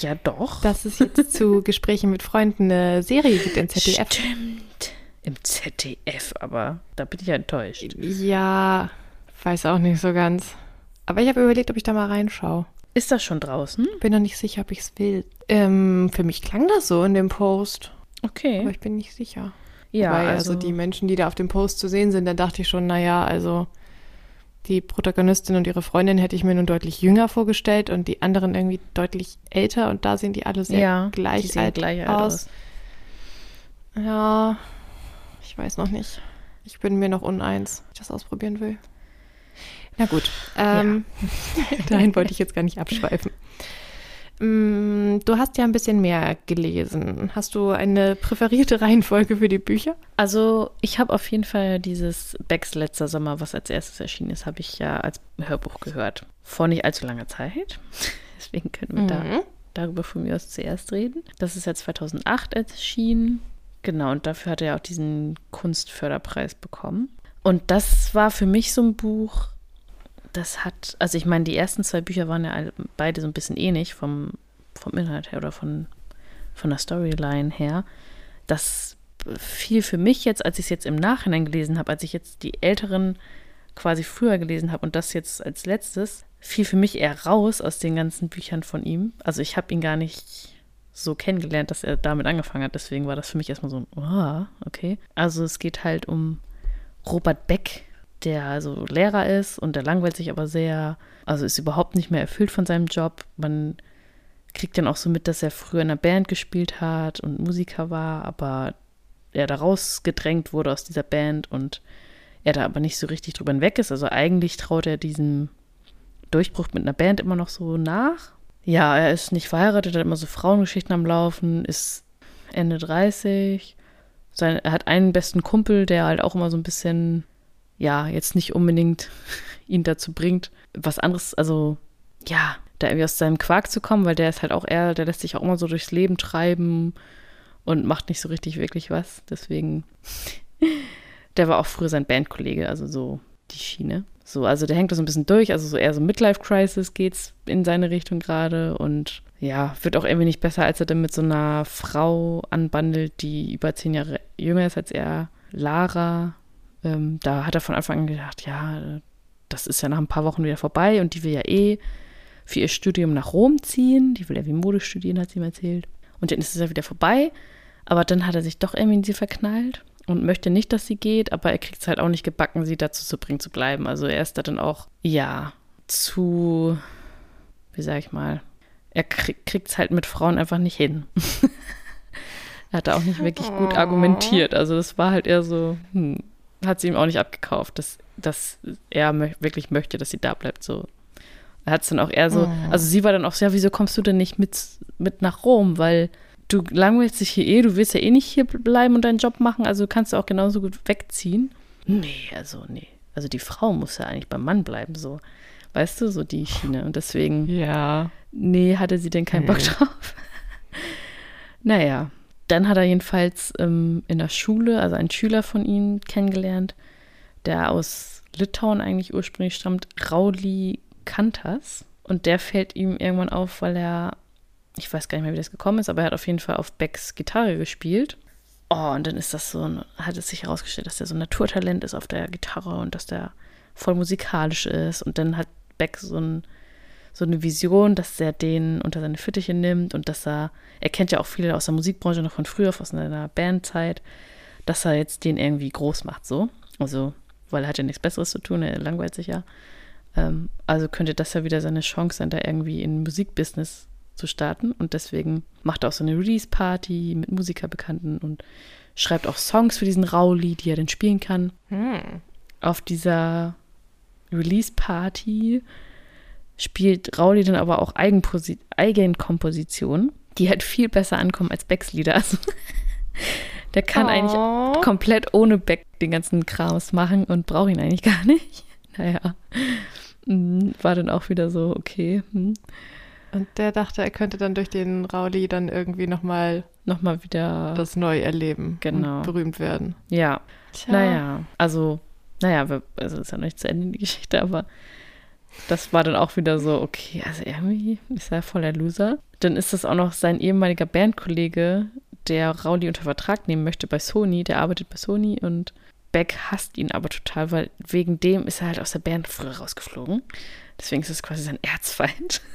Ja, doch. Dass es jetzt zu Gesprächen mit Freunden eine Serie gibt im ZDF. Stimmt. Im ZDF, aber da bin ich enttäuscht. Ja, weiß auch nicht so ganz. Aber ich habe überlegt, ob ich da mal reinschaue. Ist das schon draußen? Bin noch nicht sicher, ob ich es will. Ähm, für mich klang das so in dem Post. Okay. Aber ich bin nicht sicher. Ja, Weil, also, also die Menschen, die da auf dem Post zu sehen sind, da dachte ich schon, naja, also die Protagonistin und ihre Freundin hätte ich mir nun deutlich jünger vorgestellt und die anderen irgendwie deutlich älter und da sehen die alle sehr ja, gleich, alt gleich alt aus. aus. Ja, ich weiß noch nicht. Ich bin mir noch uneins, ob ich das ausprobieren will. Na gut, ähm, ja. dahin wollte ich jetzt gar nicht abschweifen. Mm, du hast ja ein bisschen mehr gelesen. Hast du eine präferierte Reihenfolge für die Bücher? Also ich habe auf jeden Fall dieses Becks letzter Sommer, was als erstes erschienen ist, habe ich ja als Hörbuch gehört. Vor nicht allzu langer Zeit. Deswegen können wir mhm. da darüber von mir aus zuerst reden. Das ist ja 2008 erschienen. Genau, und dafür hat er auch diesen Kunstförderpreis bekommen. Und das war für mich so ein Buch, das hat, also ich meine, die ersten zwei Bücher waren ja beide so ein bisschen ähnlich vom, vom Inhalt her oder von, von der Storyline her. Das fiel für mich jetzt, als ich es jetzt im Nachhinein gelesen habe, als ich jetzt die älteren quasi früher gelesen habe und das jetzt als letztes, fiel für mich eher raus aus den ganzen Büchern von ihm. Also ich habe ihn gar nicht so kennengelernt, dass er damit angefangen hat. Deswegen war das für mich erstmal so ein, oh, okay. Also es geht halt um Robert Beck, der also Lehrer ist und der langweilt sich aber sehr, also ist überhaupt nicht mehr erfüllt von seinem Job. Man kriegt dann auch so mit, dass er früher in einer Band gespielt hat und Musiker war, aber er da rausgedrängt wurde aus dieser Band und er da aber nicht so richtig drüber hinweg ist. Also eigentlich traut er diesem Durchbruch mit einer Band immer noch so nach. Ja, er ist nicht verheiratet, hat immer so Frauengeschichten am Laufen, ist Ende 30. Sein, er hat einen besten Kumpel, der halt auch immer so ein bisschen ja, jetzt nicht unbedingt ihn dazu bringt, was anderes, also ja, da irgendwie aus seinem Quark zu kommen, weil der ist halt auch eher, der lässt sich auch immer so durchs Leben treiben und macht nicht so richtig wirklich was. Deswegen, der war auch früher sein Bandkollege, also so die Schiene. So, also der hängt da so ein bisschen durch, also so eher so Midlife-Crisis geht's in seine Richtung gerade und ja, wird auch irgendwie nicht besser, als er dann mit so einer Frau anbandelt, die über zehn Jahre jünger ist als er, Lara, ähm, da hat er von Anfang an gedacht, ja, das ist ja nach ein paar Wochen wieder vorbei und die will ja eh für ihr Studium nach Rom ziehen. Die will ja wie Mode studieren, hat sie ihm erzählt. Und dann ist es ja wieder vorbei. Aber dann hat er sich doch irgendwie in sie verknallt und möchte nicht, dass sie geht, aber er kriegt es halt auch nicht gebacken, sie dazu zu bringen, zu bleiben. Also er ist da dann auch, ja, zu, wie sag ich mal, er kriegt es halt mit Frauen einfach nicht hin. er hat da auch nicht wirklich gut oh. argumentiert. Also das war halt eher so, hm, hat sie ihm auch nicht abgekauft, dass, dass er mö wirklich möchte, dass sie da bleibt. So. Er hat es dann auch eher so, oh. also sie war dann auch so, ja, wieso kommst du denn nicht mit, mit nach Rom? Weil du langweilst dich hier eh, du willst ja eh nicht hier bleiben und deinen Job machen, also kannst du auch genauso gut wegziehen. Nee, also nee. Also die Frau muss ja eigentlich beim Mann bleiben, so. Weißt du, so die Schiene. Und deswegen, ja. nee, hatte sie denn keinen Bock drauf. naja, dann hat er jedenfalls ähm, in der Schule, also einen Schüler von ihm kennengelernt, der aus Litauen eigentlich ursprünglich stammt, Rauli Kantas. Und der fällt ihm irgendwann auf, weil er, ich weiß gar nicht mehr, wie das gekommen ist, aber er hat auf jeden Fall auf Becks Gitarre gespielt. Oh, und dann ist das so, hat es sich herausgestellt, dass der so ein Naturtalent ist auf der Gitarre und dass der voll musikalisch ist. Und dann hat Beck so ein so eine Vision, dass er den unter seine Fittiche nimmt und dass er, er kennt ja auch viele aus der Musikbranche noch von früher, aus seiner Bandzeit, dass er jetzt den irgendwie groß macht, so. Also, weil er hat ja nichts Besseres zu tun, er langweilt sich ja. Ähm, also könnte das ja wieder seine Chance sein, da irgendwie in Musikbusiness zu starten. Und deswegen macht er auch so eine Release-Party mit Musikerbekannten und schreibt auch Songs für diesen Rauli, die er dann spielen kann. Hm. Auf dieser Release-Party spielt Rauli dann aber auch Eigenposi Eigenkompositionen, die halt viel besser ankommen als Becks Lieder. Also, der kann Oh. eigentlich komplett ohne Beck den ganzen Krams machen und braucht ihn eigentlich gar nicht. Naja, Mm, war dann auch wieder so, okay, hm. Und der dachte, er könnte dann durch den Rauli dann irgendwie nochmal nochmal wieder, das neu erleben Genau. und berühmt werden. ja, Tja. naja, also, naja, wir, also ist ja noch nicht zu Ende die Geschichte, aber das war dann auch wieder so, okay, also irgendwie ist er voll der Loser. Dann ist das auch noch sein ehemaliger Bandkollege, der Rauli unter Vertrag nehmen möchte bei Sony, der arbeitet bei Sony und Beck hasst ihn aber total, weil wegen dem ist er halt aus der Band früher rausgeflogen. Deswegen ist es quasi sein Erzfeind.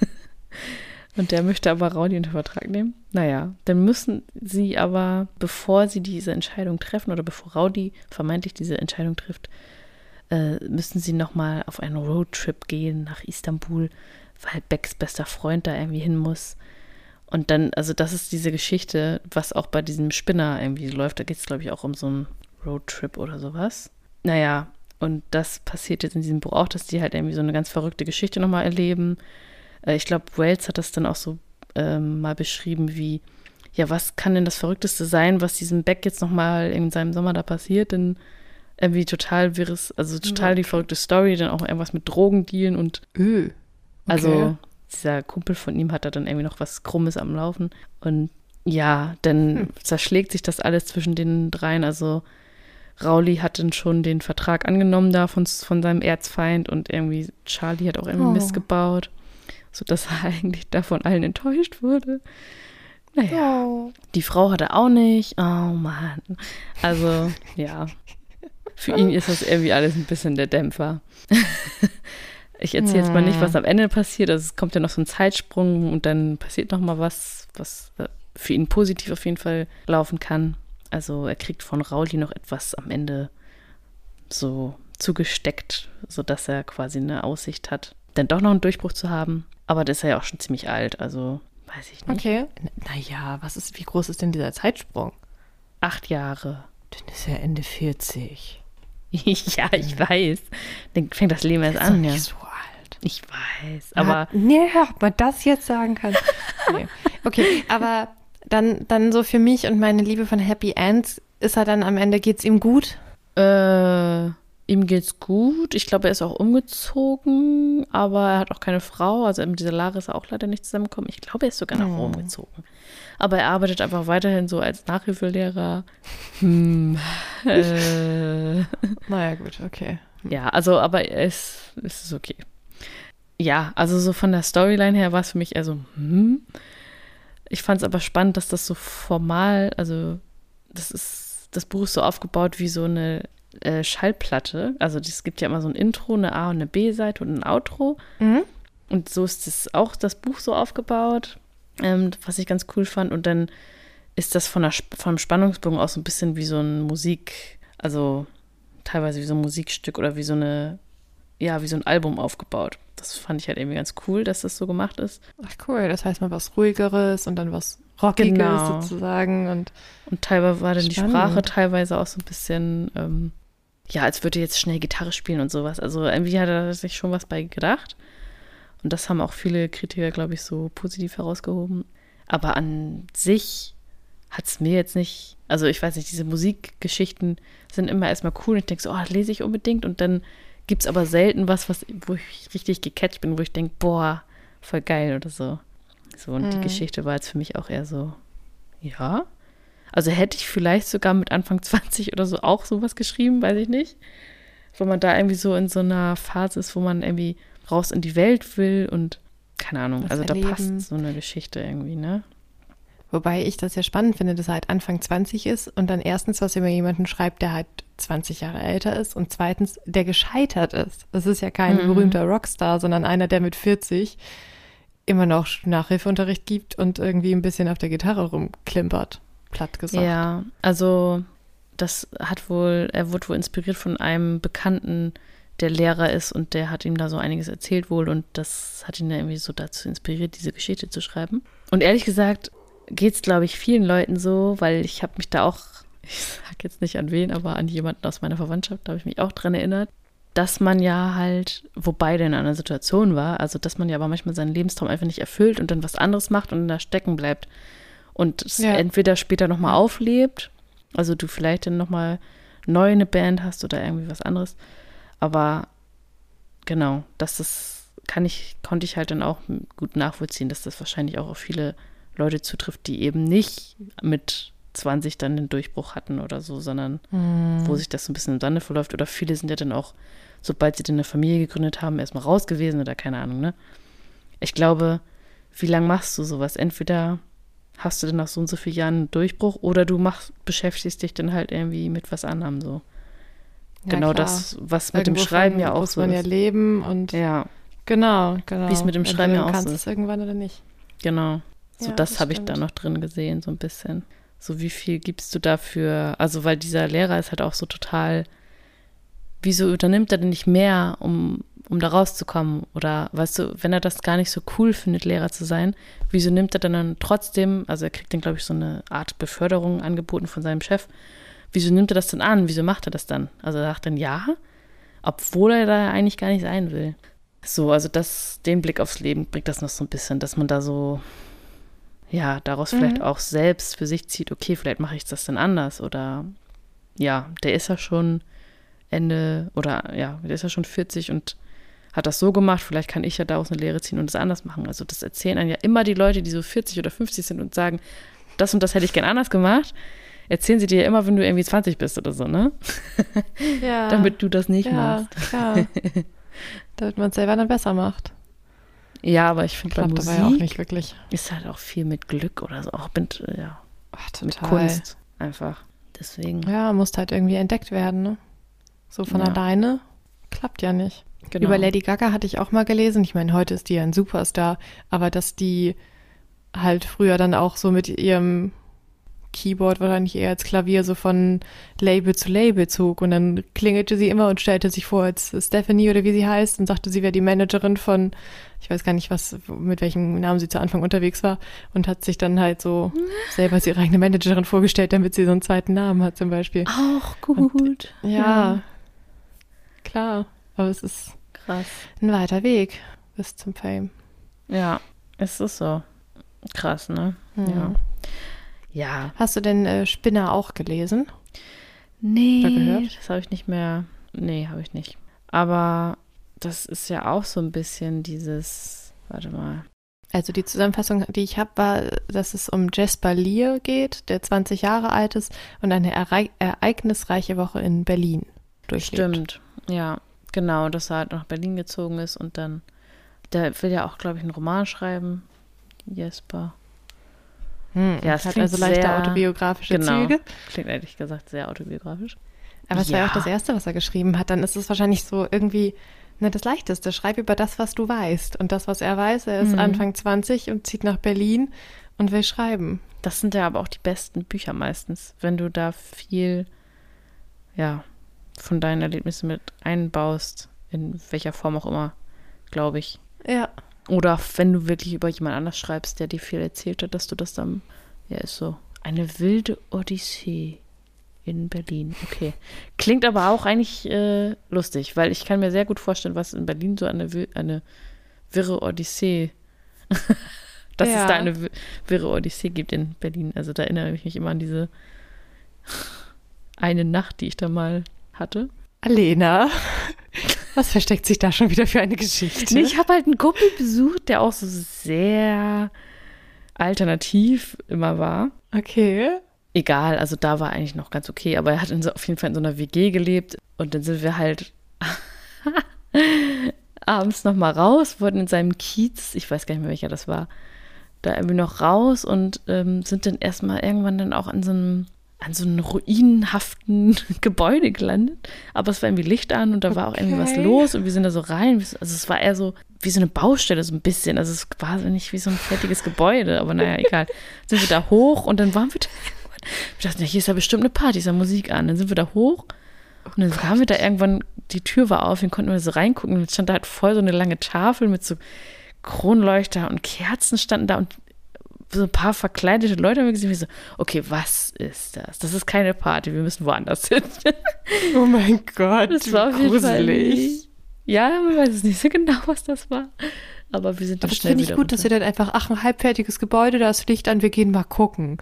Und der möchte aber Rauli unter Vertrag nehmen. Naja, dann müssen sie aber, bevor sie diese Entscheidung treffen oder bevor Rauli vermeintlich diese Entscheidung trifft, äh, müssen sie nochmal auf einen Roadtrip gehen nach Istanbul, weil Becks bester Freund da irgendwie hin muss. Und dann, also das ist diese Geschichte, was auch bei diesem Spinner irgendwie läuft. Da geht es, glaube ich, auch um so einen Roadtrip oder sowas. Naja, und das passiert jetzt in diesem Buch auch, dass die halt irgendwie so eine ganz verrückte Geschichte nochmal erleben. Äh, ich glaube, Wells hat das dann auch so ähm, mal beschrieben, wie, ja, was kann denn das Verrückteste sein, was diesem Beck jetzt nochmal in seinem Sommer da passiert? Denn irgendwie total wirres, also total die verrückte Story, dann auch irgendwas mit Drogendealen und Öh. Okay. also dieser Kumpel von ihm hat da dann irgendwie noch was Krummes am Laufen. Und ja, dann Hm. zerschlägt sich das alles zwischen den dreien. Also Rauli hat dann schon den Vertrag angenommen da von, von seinem Erzfeind und irgendwie Charlie hat auch irgendwie Oh. Mist gebaut, sodass er eigentlich davon allen enttäuscht wurde. Naja, Oh. die Frau hat er auch nicht. Oh Mann. Also, ja. Für ihn ist das irgendwie alles ein bisschen der Dämpfer. Ich erzähle jetzt mal nicht, was am Ende passiert. Also es kommt ja noch so ein Zeitsprung und dann passiert noch mal was, was für ihn positiv auf jeden Fall laufen kann. Also er kriegt von Rauli noch etwas am Ende so zugesteckt, sodass er quasi eine Aussicht hat, dann doch noch einen Durchbruch zu haben. Aber das ist er ja auch schon ziemlich alt, also weiß ich nicht. Okay. Naja, was ist, wie groß ist denn dieser Zeitsprung? Acht Jahre. Dann ist er Ende 40. ja, ich weiß. Dann fängt das Leben erst an, ja. nicht so alt. Ich weiß, aber Ah, nee, ob man das jetzt sagen kann. nee. Okay, aber dann, dann so für mich und meine Liebe von Happy Ends, ist er dann am Ende, geht's ihm gut? äh, ihm geht's gut. Ich glaube, er ist auch umgezogen, aber er hat auch keine Frau. Also mit dieser Lara ist er auch leider nicht zusammengekommen. Ich glaube, er ist sogar noch Oh. umgezogen. Aber er arbeitet einfach weiterhin so als Nachhilfelehrer. Hm. äh, Naja, gut, okay. Ja, also, aber es, es ist okay. Ja, also so von der Storyline her war es für mich eher so, hm. Ich fand es aber spannend, dass das so formal, also das ist, das Buch ist so aufgebaut wie so eine äh, Schallplatte. Also es gibt ja immer so ein Intro, eine A- und eine B-Seite und ein Outro. Mhm. Und so ist das auch das Buch so aufgebaut, ähm, was ich ganz cool fand. Und dann ist das von der, vom Spannungsbogen auch so ein bisschen wie so ein Musik, also teilweise wie so ein Musikstück oder wie so eine, ja, wie so ein Album aufgebaut. Das fand ich halt irgendwie ganz cool, dass das so gemacht ist. Ach cool, das heißt mal was ruhigeres und dann was rockiges Genau. sozusagen und Und teilweise war dann die Spannend. Sprache teilweise auch so ein bisschen, ähm, ja, als würde jetzt schnell Gitarre spielen und sowas. Also irgendwie hat er sich schon was bei gedacht. Und das haben auch viele Kritiker, glaube ich, so positiv herausgehoben. Aber an sich hat es mir jetzt nicht, also ich weiß nicht, diese Musikgeschichten sind immer erstmal cool. Und ich denke so, oh, das lese ich unbedingt. Und dann gibt es aber selten was, was, wo ich richtig gecatcht bin, wo ich denke, boah, voll geil oder so. So, und die Mhm. Geschichte war jetzt für mich auch eher so, ja. Also hätte ich vielleicht sogar mit Anfang 20 oder so auch sowas geschrieben, weiß ich nicht. Wo man da irgendwie so in so einer Phase ist, wo man irgendwie raus in die Welt will und keine Ahnung, also da erleben. passt so eine Geschichte irgendwie, ne? Wobei ich das ja spannend finde, dass er halt Anfang 20 ist und dann erstens, was über jemanden schreibt, der halt 20 Jahre älter ist und zweitens, der gescheitert ist. Das ist ja kein Mhm. berühmter Rockstar, sondern einer, der mit 40 immer noch Nachhilfeunterricht gibt und irgendwie ein bisschen auf der Gitarre rumklimpert, platt gesagt. Ja, also das hat wohl, er wurde wohl inspiriert von einem Bekannten, der Lehrer ist und der hat ihm da so einiges erzählt wohl und das hat ihn dann irgendwie so dazu inspiriert, diese Geschichte zu schreiben. Und ehrlich gesagt geht es, glaube ich, vielen Leuten so, weil ich habe mich da auch, ich sage jetzt nicht an wen, aber an jemanden aus meiner Verwandtschaft, da habe ich mich auch dran erinnert, dass man ja halt, wobei der in einer Situation war, also dass man ja aber manchmal seinen Lebenstraum einfach nicht erfüllt und dann was anderes macht und da stecken bleibt. Und es ja. entweder später nochmal auflebt, also du vielleicht dann nochmal neu eine Band hast oder irgendwie was anderes. Aber genau, das ist, kann ich, konnte ich halt dann auch gut nachvollziehen, dass das wahrscheinlich auch auf viele Leute zutrifft, die eben nicht mit 20 dann den Durchbruch hatten oder so, sondern mm. wo sich das so ein bisschen im Sande verläuft. Oder viele sind ja dann auch, sobald sie dann eine Familie gegründet haben, erstmal raus gewesen oder keine Ahnung, ne? Ich glaube, wie lange machst du sowas? Entweder hast du dann nach so und so vielen Jahren einen Durchbruch oder du machst, beschäftigst dich dann halt irgendwie mit was anderem so. Ja, genau klar. das, was mit Irgendwo dem Schreiben ja auch muss so man ist. ja leben und ja. Genau, genau. Wie es mit dem Schreiben ja auch kannst so ist. irgendwann oder nicht. Genau. So ja, das, das habe ich da noch drin gesehen, so ein bisschen. So wie viel gibst du dafür? Also weil dieser Lehrer ist halt auch so total, wieso unternimmt er denn nicht mehr, um um da rauszukommen? Oder weißt du, wenn er das gar nicht so cool findet, Lehrer zu sein, wieso nimmt er dann trotzdem, also er kriegt dann, glaube ich, so eine Art Beförderung angeboten von seinem Chef, wieso nimmt er das denn an? Wieso macht er das dann? Also er sagt dann ja, obwohl er da eigentlich gar nicht sein will. So, also das, den Blick aufs Leben bringt das noch so ein bisschen, dass man da so, ja, daraus mhm. vielleicht auch selbst für sich zieht, okay, vielleicht mache ich das dann anders oder ja, der ist ja schon Ende oder ja, der ist ja schon 40 und hat das so gemacht, vielleicht kann ich ja daraus eine Lehre ziehen und es anders machen. Also das erzählen dann ja immer die Leute, die so 40 oder 50 sind und sagen, das und das hätte ich gern anders gemacht. Erzählen sie dir ja immer, wenn du irgendwie 20 bist oder so, ne? Ja. Damit du das nicht ja, machst. Ja. Damit man es selber dann besser macht. Ja, aber ich finde bei Musik ja auch nicht wirklich. ist halt auch viel mit Glück oder so, auch mit, ja, Ach, mit Kunst einfach. Deswegen. Ja, muss halt irgendwie entdeckt werden, ne? So von ja. alleine klappt ja nicht. Genau. Über Lady Gaga hatte ich auch mal gelesen. Ich meine, heute ist die ja ein Superstar, aber dass die halt früher dann auch so mit ihrem Keyboard wahrscheinlich eher als Klavier so von Label zu Label zog und dann klingelte sie immer und stellte sich vor als Stephanie oder wie sie heißt und sagte, sie wäre die Managerin von, ich weiß gar nicht was, mit welchem Namen sie zu Anfang unterwegs war und hat sich dann halt so selber als ihre eigene Managerin vorgestellt, damit sie so einen zweiten Namen hat zum Beispiel. Auch gut. Und, ja, ja, klar, aber es ist Krass. Ein weiter Weg bis zum Fame. Ja, es ist so. Krass, ne? Mhm. Ja. Ja. Hast du denn äh, Spinner auch gelesen? Nee, Oder gehört? das habe ich nicht mehr. Nee, habe ich nicht. Aber das ist ja auch so ein bisschen dieses, warte mal. Also die Zusammenfassung, die ich habe, war, dass es um Jasper Lear geht, der 20 Jahre alt ist und eine ereignisreiche Woche in Berlin durchlebt. Stimmt, ja. Genau, dass er halt nach Berlin gezogen ist und dann, der will ja auch, glaube ich, einen Roman schreiben. Jesper. Hm, ja, es hat also leichte sehr, autobiografische genau, Züge. Klingt ehrlich gesagt sehr autobiografisch. Aber es ja. war ja auch das Erste, was er geschrieben hat. Dann ist es wahrscheinlich so irgendwie ne, das Leichteste. Schreib über das, was du weißt. Und das, was er weiß, er ist mhm. Anfang 20 und zieht nach Berlin und will schreiben. Das sind ja aber auch die besten Bücher meistens, wenn du da viel, ja, von deinen Erlebnissen mit einbaust, in welcher Form auch immer, glaube ich. Ja. Oder wenn du wirklich über jemand anders schreibst, der dir viel erzählt hat, dass du das dann, ja, ist so. Eine wilde Odyssee in Berlin. Okay. Klingt aber auch eigentlich äh, lustig, weil ich kann mir sehr gut vorstellen, was in Berlin so eine, eine wirre Odyssee, dass ja. es da eine wirre Odyssee gibt in Berlin. Also da erinnere ich mich immer an diese eine Nacht, die ich da mal hatte. Alena, was versteckt sich da schon wieder für eine Geschichte? Nee, ich habe halt einen Kumpel besucht, der auch so sehr alternativ immer war. Okay. Egal, also da war eigentlich noch ganz okay, aber er hat so, auf jeden Fall in so einer WG gelebt und dann sind wir halt abends nochmal raus, wurden in seinem Kiez, ich weiß gar nicht mehr welcher das war, da irgendwie noch raus und ähm, sind dann erstmal irgendwann dann auch an so einem an so einem ruinenhaften Gebäude gelandet. Aber es war irgendwie Licht an und da war auch irgendwie was los und wir sind da so rein. Also es war eher so wie so eine Baustelle, so ein bisschen. Also es war nicht wie so ein fertiges Gebäude, aber naja, egal. sind wir da hoch und dann waren wir da. Wir dachten, ja, hier ist ja bestimmt eine Party, ist ja Musik an. Dann sind wir da hoch und dann oh kamen wir da irgendwann die Tür war auf, wir konnten wir so reingucken und stand da halt voll so eine lange Tafel mit so Kronleuchter und Kerzen standen da und so ein paar verkleidete Leute haben wir gesehen, wie so, okay, was ist das? Das ist keine Party, wir müssen woanders hin. Oh mein Gott, Das war nicht- Ja, man weiß es nicht so genau, was das war. Aber wir sind dann Das schnell finde ich gut, dass ihr runter. dann einfach, ach, ein halbfertiges Gebäude, da ist Licht an, wir gehen mal gucken.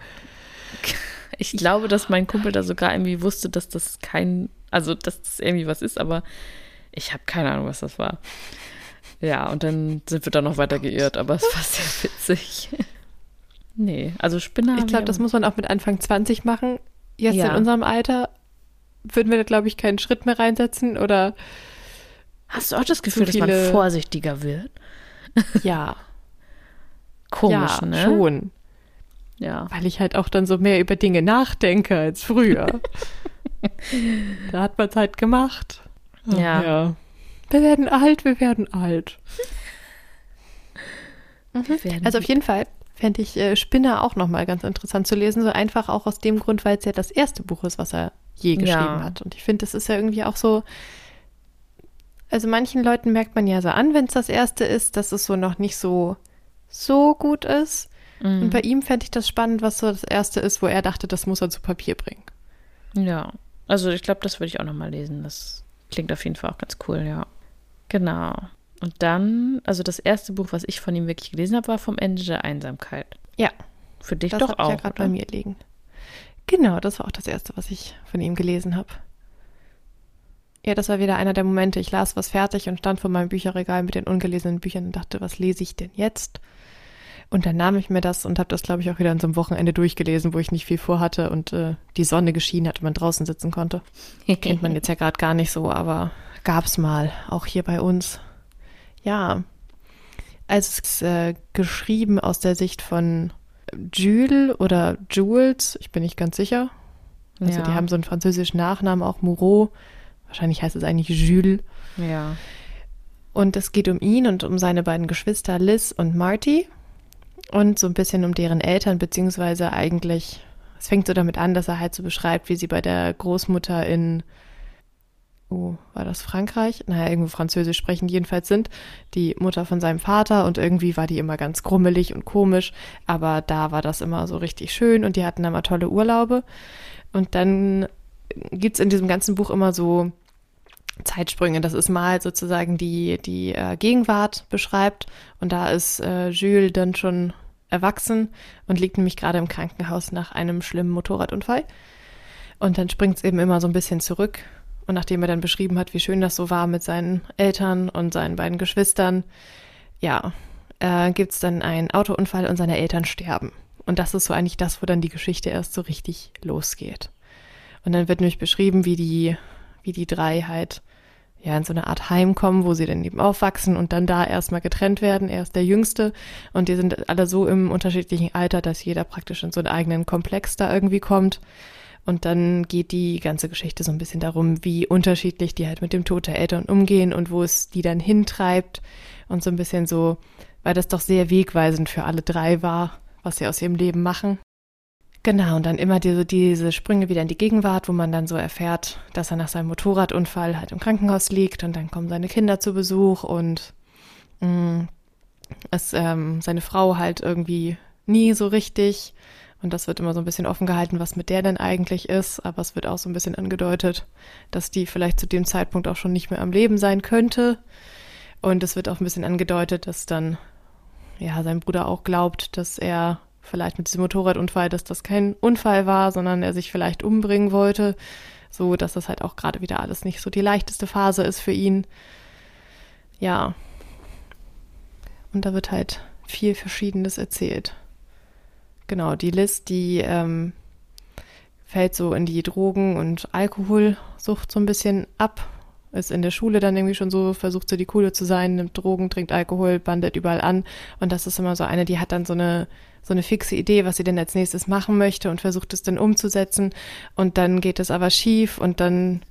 Ich glaube, dass mein Kumpel da sogar irgendwie wusste, dass das kein, also dass das irgendwie was ist, aber ich habe keine Ahnung, was das war. Ja, und dann sind wir da noch weiter geirrt, aber es war sehr witzig. Nee, also Spinner. Ich glaube, das muss man auch mit Anfang 20 machen. Jetzt Ja. in unserem Alter würden wir da, glaube ich, keinen Schritt mehr reinsetzen oder Hast du auch das Gefühl, dass man vorsichtiger wird? ja, Komisch, ja, ne? schon. Ja. Weil ich halt auch dann so mehr über Dinge nachdenke als früher. da hat man Zeit gemacht. Ach, Ja. ja. Wir werden alt, wir werden alt. Wir werden- Also auf jeden Fall fände ich äh, Spinner auch nochmal ganz interessant zu lesen. So einfach auch aus dem Grund, weil es ja das erste Buch ist, was er je geschrieben Ja. hat. Und ich finde, das ist ja irgendwie auch so. Also manchen Leuten merkt man ja so an, wenn es das erste ist, dass es so noch nicht so so gut ist. Mhm. Und bei ihm fände ich das spannend, was so das erste ist, wo er dachte, das muss er zu Papier bringen. Ja, also ich glaube, das würde ich auch nochmal lesen. Das klingt auf jeden Fall auch ganz cool, ja. Genau. Und dann, also das erste Buch, was ich von ihm wirklich gelesen habe, war vom Ende der Einsamkeit. Ja, Für dich das doch habe ich auch, ja gerade bei mir liegen. Genau, das war auch das erste, was ich von ihm gelesen habe. Ja, das war wieder einer der Momente. Ich las was fertig und stand vor meinem Bücherregal mit den ungelesenen Büchern und dachte, was lese ich denn jetzt? Und dann nahm ich mir das und habe das, glaube ich, auch wieder an so einem Wochenende durchgelesen, wo ich nicht viel vorhatte und äh, die Sonne geschienen hat und man draußen sitzen konnte. Kennt man jetzt ja gerade gar nicht so, aber gab's mal, auch hier bei uns. Ja, also es ist äh, geschrieben aus der Sicht von Jules oder Jules, ich bin nicht ganz sicher. Also ja. die haben so einen französischen Nachnamen, auch Moreau. Wahrscheinlich heißt es eigentlich Jules. Ja. Und es geht um ihn und um seine beiden Geschwister Liz und Marty. Und so ein bisschen um deren Eltern, beziehungsweise eigentlich, es fängt so damit an, dass er halt so beschreibt, wie sie bei der Großmutter in, oh, war das Frankreich? Naja, irgendwo französisch sprechen jedenfalls sind, die Mutter von seinem Vater und irgendwie war die immer ganz grummelig und komisch, aber da war das immer so richtig schön und die hatten immer tolle Urlaube. Und dann gibt's in diesem ganzen Buch immer so Zeitsprünge. Das ist mal sozusagen die, die äh, Gegenwart beschreibt. Und da ist äh, Jules dann schon erwachsen und liegt nämlich gerade im Krankenhaus nach einem schlimmen Motorradunfall. Und dann springt es eben immer so ein bisschen zurück. Und nachdem er dann beschrieben hat, wie schön das so war mit seinen Eltern und seinen beiden Geschwistern, ja, äh, gibt es dann einen Autounfall und seine Eltern sterben. Und das ist so eigentlich das, wo dann die Geschichte erst so richtig losgeht. Und dann wird nämlich beschrieben, wie die, wie die drei halt ja in so eine Art Heim kommen, wo sie dann eben aufwachsen und dann da erstmal getrennt werden. Er ist der Jüngste und die sind alle so im unterschiedlichen Alter, dass jeder praktisch in so einen eigenen Komplex da irgendwie kommt. Und dann geht die ganze Geschichte so ein bisschen darum, wie unterschiedlich die halt mit dem Tod der Eltern umgehen und wo es die dann hintreibt. Und so ein bisschen so, weil das doch sehr wegweisend für alle drei war, was sie aus ihrem Leben machen. Genau, und dann immer diese, diese Sprünge wieder in die Gegenwart, wo man dann so erfährt, dass er nach seinem Motorradunfall halt im Krankenhaus liegt und dann kommen seine Kinder zu Besuch und mh, es, ähm, seine Frau halt irgendwie nie so richtig. Und das wird immer so ein bisschen offen gehalten, was mit der denn eigentlich ist. Aber es wird auch so ein bisschen angedeutet, dass die vielleicht zu dem Zeitpunkt auch schon nicht mehr am Leben sein könnte. Und es wird auch ein bisschen angedeutet, dass dann, ja, sein Bruder auch glaubt, dass er vielleicht mit diesem Motorradunfall, dass das kein Unfall war, sondern er sich vielleicht umbringen wollte. So, dass das halt auch gerade wieder alles nicht so die leichteste Phase ist für ihn. Ja. Und da wird halt viel Verschiedenes erzählt. Genau, die Liz, die ähm, fällt so in die Drogen- und Alkoholsucht so ein bisschen ab. Ist in der Schule dann irgendwie schon so, versucht so die Coole zu sein, nimmt Drogen, trinkt Alkohol, bandet überall an. Und das ist immer so eine, die hat dann so eine, so eine fixe Idee, was sie denn als nächstes machen möchte und versucht es dann umzusetzen. Und dann geht es aber schief und dann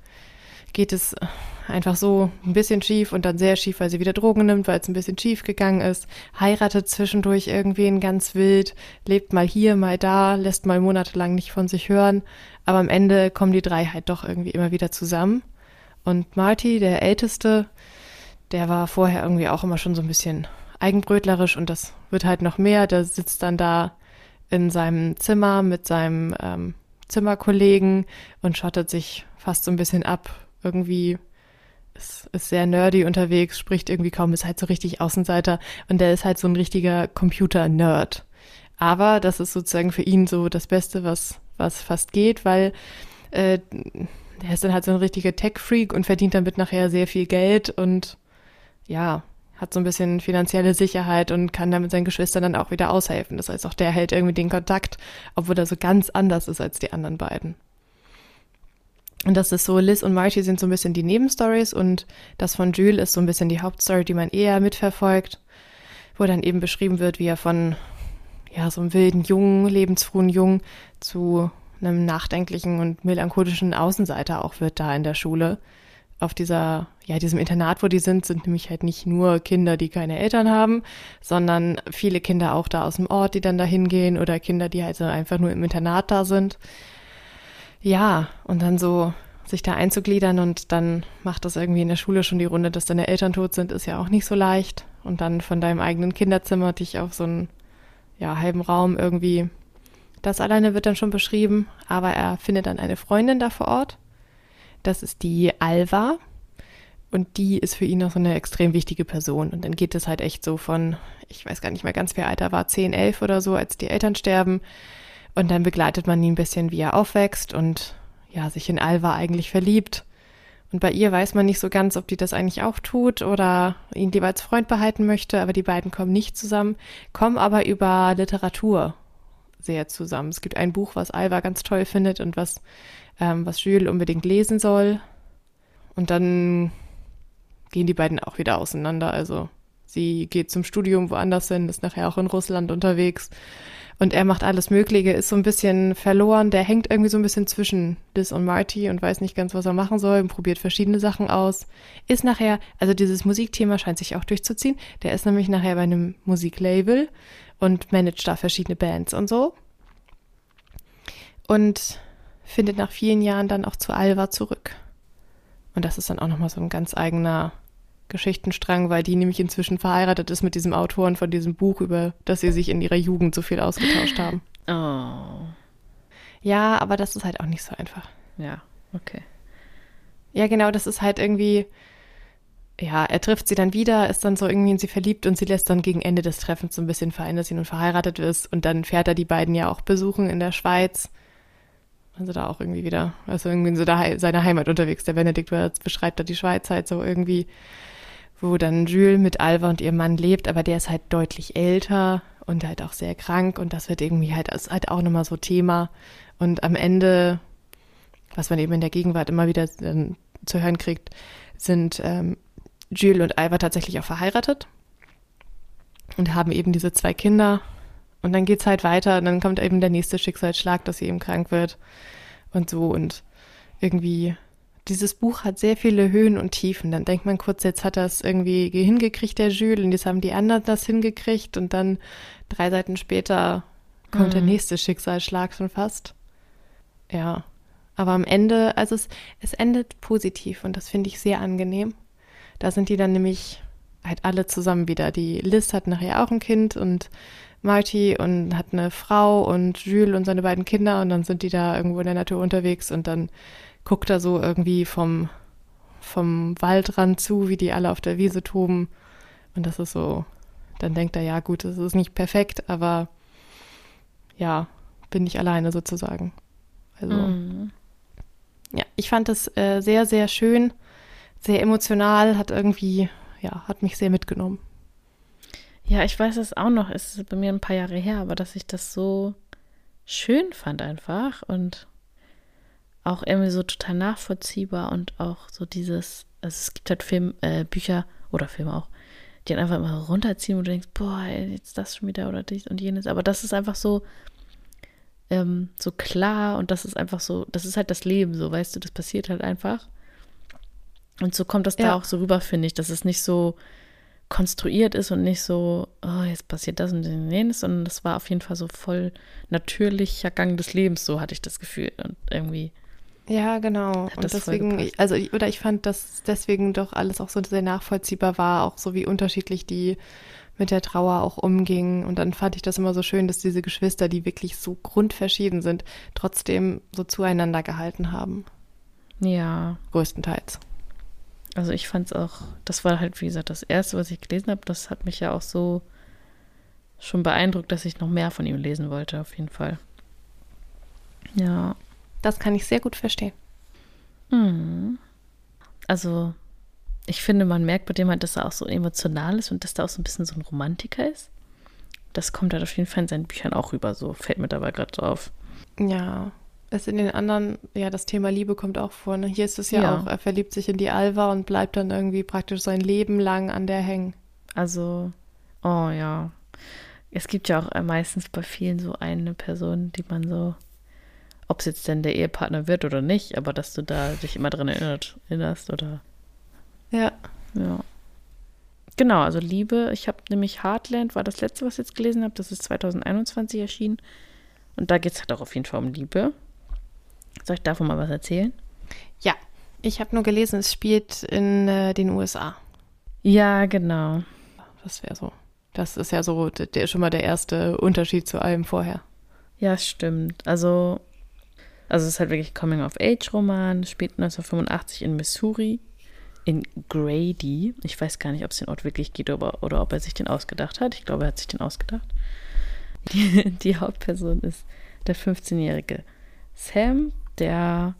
geht es einfach so ein bisschen schief und dann sehr schief, weil sie wieder Drogen nimmt, weil es ein bisschen schief gegangen ist, heiratet zwischendurch irgendwen ganz wild, lebt mal hier, mal da, lässt mal monatelang nicht von sich hören, aber am Ende kommen die drei halt doch irgendwie immer wieder zusammen Und Marty, der Älteste, der war vorher irgendwie auch immer schon so ein bisschen eigenbrötlerisch und das wird halt noch mehr. Der sitzt dann da in seinem Zimmer mit seinem ähm, Zimmerkollegen und schottet sich fast so ein bisschen ab. Irgendwie ist, ist sehr nerdy unterwegs, spricht irgendwie kaum, ist halt so richtig Außenseiter und der ist halt so ein richtiger Computer-Nerd. Aber das ist sozusagen für ihn so das Beste, was, was fast geht, weil äh, der ist dann halt so ein richtiger Tech-Freak und verdient damit nachher sehr viel Geld und ja, hat so ein bisschen finanzielle Sicherheit und kann damit seinen Geschwistern dann auch wieder aushelfen. Das heißt, auch der hält irgendwie den Kontakt, obwohl er so ganz anders ist als die anderen beiden. Und das ist so, Liz und Marty sind so ein bisschen die Nebenstories und das von Jules ist so ein bisschen die Hauptstory, die man eher mitverfolgt, wo dann eben beschrieben wird, wie er von ja, so einem wilden Jungen, lebensfrohen Jungen zu einem nachdenklichen und melancholischen Außenseiter auch wird da in der Schule. Auf dieser, ja, diesem Internat, wo die sind, sind nämlich halt nicht nur Kinder, die keine Eltern haben, sondern viele Kinder auch da aus dem Ort, die dann da hingehen oder Kinder, die halt einfach nur im Internat da sind. Ja, und dann so sich da einzugliedern und dann macht das irgendwie in der Schule schon die Runde, dass deine Eltern tot sind, ist ja auch nicht so leicht. Und dann von deinem eigenen Kinderzimmer dich auf so einen ja, halben Raum irgendwie. Das alleine wird dann schon beschrieben, aber er findet dann eine Freundin da vor Ort. Das ist die Alva. Und die ist für ihn noch so eine extrem wichtige Person. Und dann geht es halt echt so von, ich weiß gar nicht mehr ganz, wer Alter war, 10, 11 oder so, als die Eltern sterben. Und dann begleitet man ihn ein bisschen, wie er aufwächst und ja, sich in Alva eigentlich verliebt. Und bei ihr weiß man nicht so ganz, ob die das eigentlich auch tut oder ihn lieber als Freund behalten möchte, aber die beiden kommen nicht zusammen, kommen aber über Literatur sehr zusammen. Es gibt ein Buch, was Alva ganz toll findet und was, ähm, was Jules unbedingt lesen soll. Und dann gehen die beiden auch wieder auseinander. Also sie geht zum Studium woanders hin, ist nachher auch in Russland unterwegs und er macht alles Mögliche, ist so ein bisschen verloren. Der hängt irgendwie so ein bisschen zwischen Liz und Marty und weiß nicht ganz, was er machen soll und probiert verschiedene Sachen aus. Ist nachher, also dieses Musikthema scheint sich auch durchzuziehen. Der ist nämlich nachher bei einem Musiklabel und managt da verschiedene Bands und so. Und findet nach vielen Jahren dann auch zu Alva zurück. Und das ist dann auch nochmal so ein ganz eigener Geschichtenstrang, weil die nämlich inzwischen verheiratet ist mit diesem Autoren von diesem Buch, über das sie sich in ihrer Jugend so viel ausgetauscht haben. Oh. Ja, aber das ist halt auch nicht so einfach. Ja, okay. Ja, genau, das ist halt irgendwie, ja, er trifft sie dann wieder, ist dann so irgendwie in sie verliebt und sie lässt dann gegen Ende des Treffens so ein bisschen vereinen, dass sie nun verheiratet ist und dann fährt er die beiden ja auch besuchen in der Schweiz. Also da auch irgendwie wieder, also irgendwie in so seiner Heimat unterwegs. Der Benedikt beschreibt da die Schweiz halt so irgendwie wo dann Jules mit Alva und ihrem Mann lebt, aber der ist halt deutlich älter und halt auch sehr krank und das wird irgendwie halt, ist halt auch nochmal so Thema. Und am Ende, was man eben in der Gegenwart immer wieder ähm, zu hören kriegt, sind ähm, Jules und Alva tatsächlich auch verheiratet und haben eben diese zwei Kinder. Und dann geht's halt weiter und dann kommt eben der nächste Schicksalsschlag, dass sie eben krank wird und so und irgendwie dieses Buch hat sehr viele Höhen und Tiefen. Dann denkt man kurz, jetzt hat es irgendwie hingekriegt, der Jules, und jetzt haben die anderen das hingekriegt und dann drei Seiten später kommt mhm. der nächste Schicksalsschlag schon fast. Ja. Aber am Ende, also es, es endet positiv und das finde ich sehr angenehm. Da sind die dann nämlich halt alle zusammen wieder. Die Liz hat nachher auch ein Kind und Marty und hat eine Frau und Jules und seine beiden Kinder und dann sind die da irgendwo in der Natur unterwegs und dann guckt er so irgendwie vom, vom Waldrand zu, wie die alle auf der Wiese toben. Und das ist so, dann denkt er, ja gut, es ist nicht perfekt, aber ja, bin ich alleine sozusagen. Also, mhm. ja, ich fand es äh, sehr, sehr schön, sehr emotional, hat irgendwie, ja, hat mich sehr mitgenommen. Ja, ich weiß es auch noch, es ist bei mir ein paar Jahre her, aber dass ich das so schön fand einfach und auch irgendwie so total nachvollziehbar und auch so dieses, also es gibt halt Film, äh, Bücher oder Filme auch, die dann einfach immer runterziehen und du denkst, boah, jetzt das schon wieder oder dies und jenes. Aber das ist einfach so, ähm, so klar und das ist einfach so, das ist halt das Leben so, weißt du, das passiert halt einfach. Und so kommt das ja. da auch so rüber, finde ich, dass es nicht so konstruiert ist und nicht so, oh, jetzt passiert das und jenes, sondern das war auf jeden Fall so voll natürlicher Gang des Lebens, so hatte ich das Gefühl. Und irgendwie Ja, genau. Hat und deswegen, also ich, oder ich fand, dass deswegen doch alles auch so sehr nachvollziehbar war, auch so wie unterschiedlich die mit der Trauer auch umgingen. Und dann fand ich das immer so schön, dass diese Geschwister, die wirklich so grundverschieden sind, trotzdem so zueinander gehalten haben. Ja, Größtenteils. also ich fand es auch, das war halt, wie gesagt, das erste, was ich gelesen habe. Das hat mich ja auch so schon beeindruckt, dass ich noch mehr von ihm lesen wollte, auf jeden Fall. Ja. Das kann ich sehr gut verstehen. Mhm. Also, ich finde, man merkt bei dem halt, dass er auch so emotional ist und dass da auch so ein bisschen so ein Romantiker ist. Das kommt halt auf jeden Fall in seinen Büchern auch rüber, so fällt mir dabei gerade so auf. Ja. Es in den anderen, ja, das Thema Liebe kommt auch vor. Ne? Hier ist es ja, Ja. auch, er verliebt sich in die Alva und bleibt dann irgendwie praktisch sein Leben lang an der hängen. Also, oh ja. Es gibt ja auch meistens bei vielen so eine Person, die man so, ob es jetzt denn der Ehepartner wird oder nicht, aber dass du da dich immer dran erinnert, erinnerst oder Ja. ja. Genau, also Liebe. Ich habe nämlich Heartland, war das letzte, was ich jetzt gelesen habe. Das ist 2021 erschienen. Und da geht es halt auch auf jeden Fall um Liebe. Soll ich davon mal was erzählen? Ja. Ich habe nur gelesen, es spielt in äh, den USA. Ja, genau. Das wäre so. Das ist ja so der, schon mal der erste Unterschied zu allem vorher. Ja, stimmt. Also, also es ist halt wirklich Coming-of-Age-Roman, spielt 1985 in Missouri, in Grady. Ich weiß gar nicht, ob es den Ort wirklich gibt oder, oder ob er sich den ausgedacht hat. Ich glaube, er hat sich den ausgedacht. Die, die Hauptperson ist der 15-jährige Sam, der,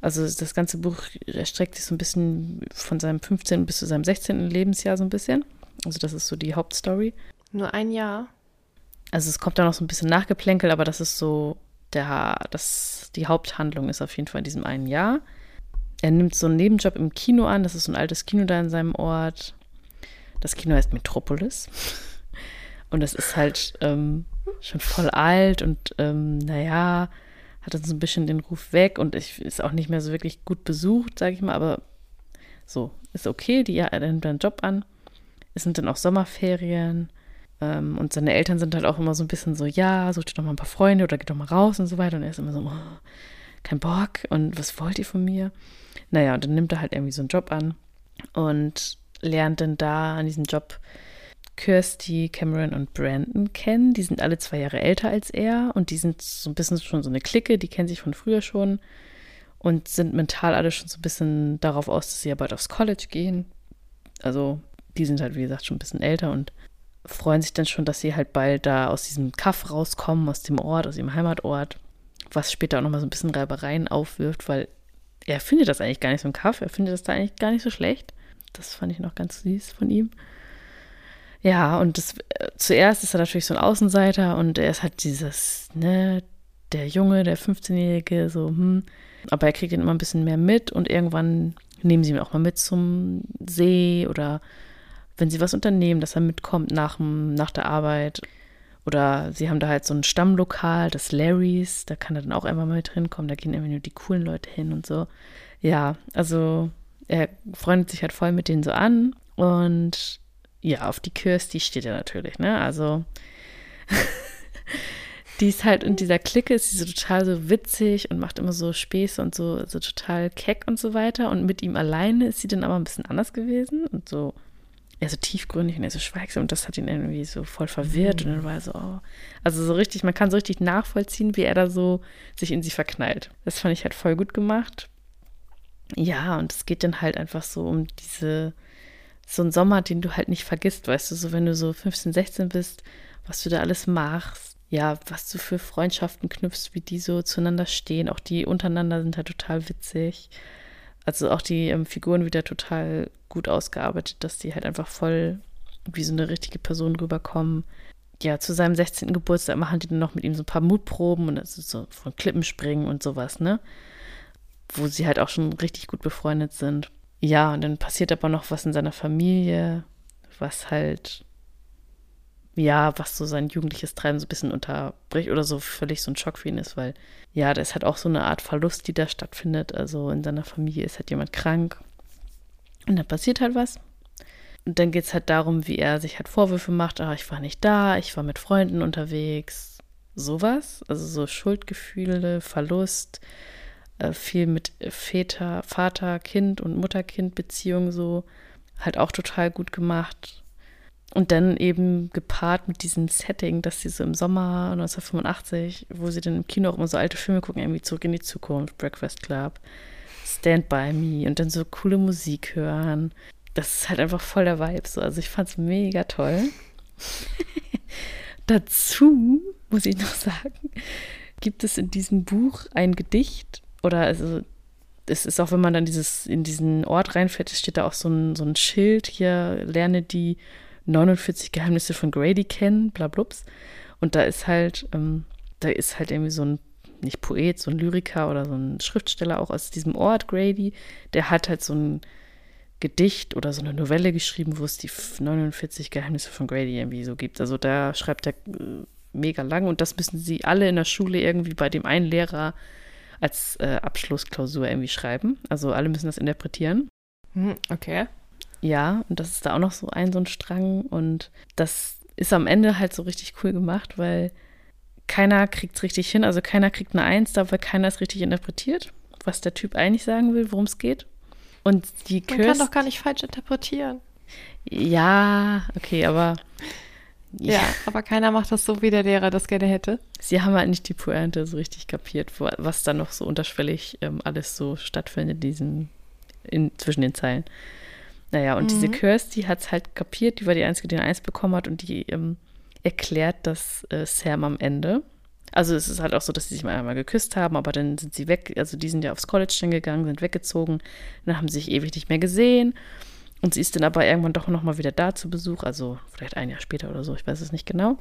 also das ganze Buch erstreckt sich so ein bisschen von seinem 15. bis zu seinem 16. Lebensjahr so ein bisschen. Also das ist so die Hauptstory. Nur ein Jahr. Also es kommt da noch so ein bisschen Nachgeplänkel, aber das ist so der, das, die Haupthandlung ist auf jeden Fall in diesem einen Jahr. Er nimmt so einen Nebenjob im Kino an, das ist so ein altes Kino da in seinem Ort. Das Kino heißt Metropolis. Und das ist halt ähm, schon voll alt und ähm, naja, hat dann so ein bisschen den Ruf weg und ich, ist auch nicht mehr so wirklich gut besucht, sage ich mal, aber so, ist okay, die, er nimmt einen Job an. Es sind dann auch Sommerferien. Ähm, und seine Eltern sind halt auch immer so ein bisschen so, ja, such dir doch mal ein paar Freunde oder geh doch mal raus und so weiter. Und er ist immer so, oh, kein Bock und was wollt ihr von mir? Naja, und dann nimmt er halt irgendwie so einen Job an und lernt dann da an diesem Job Kirsty, Cameron und Brandon kennen. Die sind alle zwei Jahre älter als er und die sind so ein bisschen schon so eine Clique, die kennen sich von früher schon und sind mental alle schon so ein bisschen darauf aus, dass sie ja bald aufs College gehen. Also die sind halt, wie gesagt, schon ein bisschen älter und freuen sich dann schon, dass sie halt bald da aus diesem Kaff rauskommen, aus dem Ort, aus ihrem Heimatort, was später auch nochmal so ein bisschen Reibereien aufwirft, weil er findet das eigentlich gar nicht so ein Kaff, er findet das da eigentlich gar nicht so schlecht. Das fand ich noch ganz süß von ihm. Ja, und das, äh, zuerst ist er natürlich so ein Außenseiter und er ist halt dieses, ne, der Junge, der 15-Jährige, so, hm. Aber er kriegt ihn immer ein bisschen mehr mit und irgendwann nehmen sie ihn auch mal mit zum See oder wenn sie was unternehmen, dass er mitkommt nach, nach der Arbeit. Oder sie haben da halt so ein Stammlokal, das Larrys, da kann er dann auch einmal mal mit hinkommen, da gehen irgendwie nur die coolen Leute hin und so. Ja, also er freundet sich halt voll mit denen so an und ja, auf die Kirsty steht er natürlich, ne? Also die ist halt in dieser Clique, ist sie so total so witzig und macht immer so Späße und so, so total keck und so weiter. Und mit ihm alleine ist sie dann aber ein bisschen anders gewesen und so, eher so tiefgründig und eher so schweigsam. Und das hat ihn irgendwie so voll verwirrt. Und dann war er so, oh. Also so richtig, man kann so richtig nachvollziehen, wie er da so sich in sie verknallt. Das fand ich halt voll gut gemacht. Ja, und es geht dann halt einfach so um diese, so einen Sommer, den du halt nicht vergisst, weißt du, so wenn du so 15, 16 bist, was du da alles machst, ja, was du für Freundschaften knüpfst, wie die so zueinander stehen, auch die untereinander sind halt total witzig. Also auch die ähm, Figuren wieder total gut ausgearbeitet, dass die halt einfach voll wie so eine richtige Person rüberkommen. Ja, zu seinem 16. Geburtstag machen die dann noch mit ihm so ein paar Mutproben und ist so von Klippen springen und sowas, ne? Wo sie halt auch schon richtig gut befreundet sind. Ja, und dann passiert aber noch was in seiner Familie, was halt, ja, was so sein jugendliches Treiben so ein bisschen unterbricht oder so völlig so ein Schock für ihn ist, weil, ja, da ist halt auch so eine Art Verlust, die da stattfindet. Also in seiner Familie ist halt jemand krank und dann passiert halt was. Und dann geht es halt darum, wie er sich halt Vorwürfe macht, ah, ich war nicht da, ich war mit Freunden unterwegs, sowas. Also so Schuldgefühle, Verlust, äh, viel mit Väter, Vater, Kind und Mutter-Kind-Beziehung so halt auch total gut gemacht. Und dann eben gepaart mit diesem Setting, dass sie so im Sommer 1985, wo sie dann im Kino auch immer so alte Filme gucken, irgendwie zurück in die Zukunft, Breakfast Club, Stand By Me und dann so coole Musik hören. Das ist halt einfach voll der Vibe. So. Also ich fand es mega toll. Dazu muss ich noch sagen, gibt es in diesem Buch ein Gedicht oder also es ist auch, wenn man dann dieses, in diesen Ort reinfährt, steht da auch so ein, so ein Schild, hier lerne die 49 Geheimnisse von Grady kennen, bla blups. Und da ist halt, ähm, da ist halt irgendwie so ein, nicht Poet, so ein Lyriker oder so ein Schriftsteller auch aus diesem Ort, Grady, der hat halt so ein Gedicht oder so eine Novelle geschrieben, wo es die 49 Geheimnisse von Grady irgendwie so gibt. Also da schreibt er äh, mega lang und das müssen sie alle in der Schule irgendwie bei dem einen Lehrer als äh, Abschlussklausur irgendwie schreiben. Also alle müssen das interpretieren. Hm, okay. Ja, und das ist da auch noch so ein so ein Strang und das ist am Ende halt so richtig cool gemacht, weil keiner kriegt es richtig hin, also keiner kriegt eine Eins, da weil keiner es richtig interpretiert, was der Typ eigentlich sagen will, worum es geht. Und die Man kann doch gar nicht falsch interpretieren. Ja, okay, aber ja. ja. aber keiner macht das so, wie der Lehrer das gerne hätte. Sie haben halt nicht die Pointe so richtig kapiert, was da noch so unterschwellig ähm, alles so stattfindet, diesen, in, zwischen den Zeilen. Naja, und mhm. diese Kirsty hat es halt kapiert, die war die Einzige, die eine Eins bekommen hat und die ähm, erklärt das äh, Sam am Ende. Also es ist halt auch so, dass sie sich mal einmal geküsst haben, aber dann sind sie weg, also die sind ja aufs College dann gegangen, sind weggezogen, dann haben sie sich ewig nicht mehr gesehen. Und sie ist dann aber irgendwann doch nochmal wieder da zu Besuch, also vielleicht ein Jahr später oder so, ich weiß es nicht genau.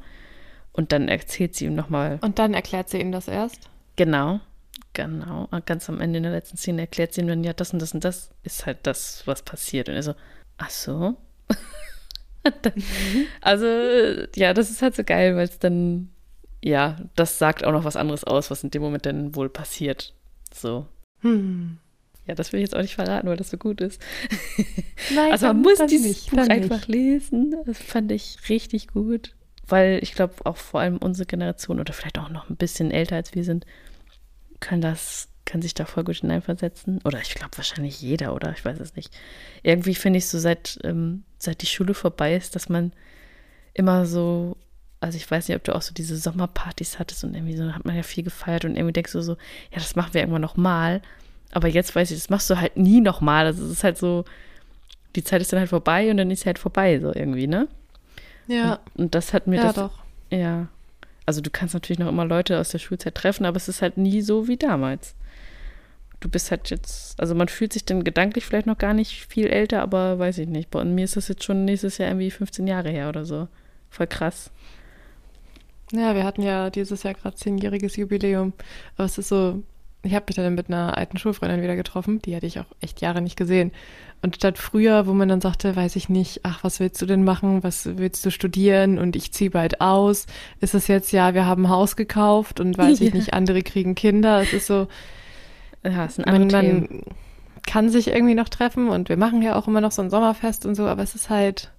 Und dann erzählt sie ihm nochmal. Und dann erklärt sie ihm das erst? Genau. Genau, ganz am Ende in der letzten Szene erklärt sie ihm dann, ja, das und das und das ist halt das, was passiert. Und er so, ach so. also, ja, das ist halt so geil, weil es dann, ja, das sagt auch noch was anderes aus, was in dem Moment dann wohl passiert. So. Hm. Ja, das will ich jetzt auch nicht verraten, weil das so gut ist. Nein, also man muss dieses nicht, Buch einfach nicht. lesen. Das fand ich richtig gut. Weil ich glaube, auch vor allem unsere Generation oder vielleicht auch noch ein bisschen älter als wir sind, kann das, kann sich da voll gut hineinversetzen. Oder ich glaube wahrscheinlich jeder, oder? Ich weiß es nicht. Irgendwie finde ich so, seit, ähm, seit die Schule vorbei ist, dass man immer so, also ich weiß nicht, ob du auch so diese Sommerpartys hattest und irgendwie so hat man ja viel gefeiert und irgendwie denkst du so, ja, das machen wir irgendwann nochmal. Aber jetzt weiß ich, das machst du halt nie nochmal. Also es ist halt so, die Zeit ist dann halt vorbei und dann ist sie halt vorbei, so irgendwie, ne? Ja. Und, und das hat mir ja, das. Doch. Ja also du kannst natürlich noch immer Leute aus der Schulzeit treffen, aber es ist halt nie so wie damals. Du bist halt jetzt, also man fühlt sich dann gedanklich vielleicht noch gar nicht viel älter, aber weiß ich nicht. Bei mir ist das jetzt schon nächstes Jahr irgendwie 15 Jahre her oder so. Voll krass. Ja, wir hatten ja dieses Jahr gerade zehnjähriges Jubiläum. Aber es ist so, ich habe mich dann mit einer alten Schulfreundin wieder getroffen, die hatte ich auch echt Jahre nicht gesehen. Und statt früher, wo man dann sagte, weiß ich nicht, ach, was willst du denn machen, was willst du studieren und ich ziehe bald aus, ist es jetzt, ja, wir haben ein Haus gekauft und weiß ja. ich nicht, andere kriegen Kinder. Es ist so, ja, es sind man, man kann sich irgendwie noch treffen und wir machen ja auch immer noch so ein Sommerfest und so, aber es ist halt,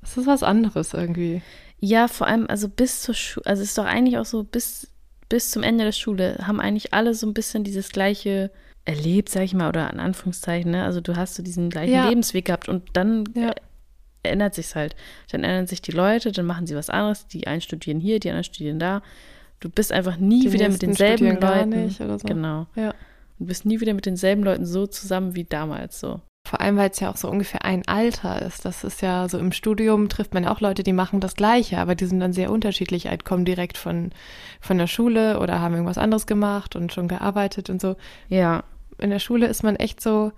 es ist was anderes irgendwie. Ja, vor allem, also bis zur Schule, also es ist doch eigentlich auch so, bis bis zum Ende der Schule haben eigentlich alle so ein bisschen dieses gleiche erlebt, sag ich mal, oder in Anführungszeichen, ne? Also du hast so diesen gleichen ja. Lebensweg gehabt und dann ja. ändert sich's halt. Dann ändern sich die Leute, dann machen sie was anderes, die einen studieren hier, die anderen studieren da. Du bist einfach nie die wieder mit denselben Leuten. So. Genau. Ja. Du bist nie wieder mit denselben Leuten so zusammen wie damals so. Vor allem, weil es ja auch so ungefähr ein Alter ist. Das ist ja so im Studium trifft man auch Leute, die machen das Gleiche, aber die sind dann sehr unterschiedlich. Halt kommen direkt von, von der Schule oder haben irgendwas anderes gemacht und schon gearbeitet und so. Ja. In der Schule ist man echt so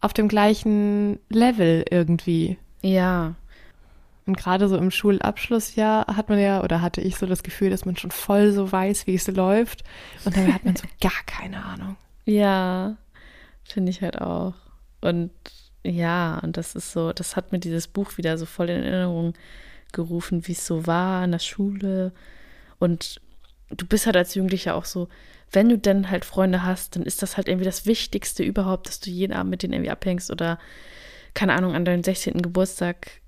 auf dem gleichen Level irgendwie. Ja. Und gerade so im Schulabschlussjahr hat man ja, oder hatte ich so das Gefühl, dass man schon voll so weiß, wie es läuft. Und dann hat man so gar keine Ahnung. Ja, finde ich halt auch. Und ja, und das ist so, das hat mir dieses Buch wieder so voll in Erinnerung gerufen, wie es so war in der Schule. Und du bist halt als Jugendlicher auch so, wenn du dann halt Freunde hast, dann ist das halt irgendwie das Wichtigste überhaupt, dass du jeden Abend mit denen irgendwie abhängst oder, keine Ahnung, an deinem 16. Geburtstag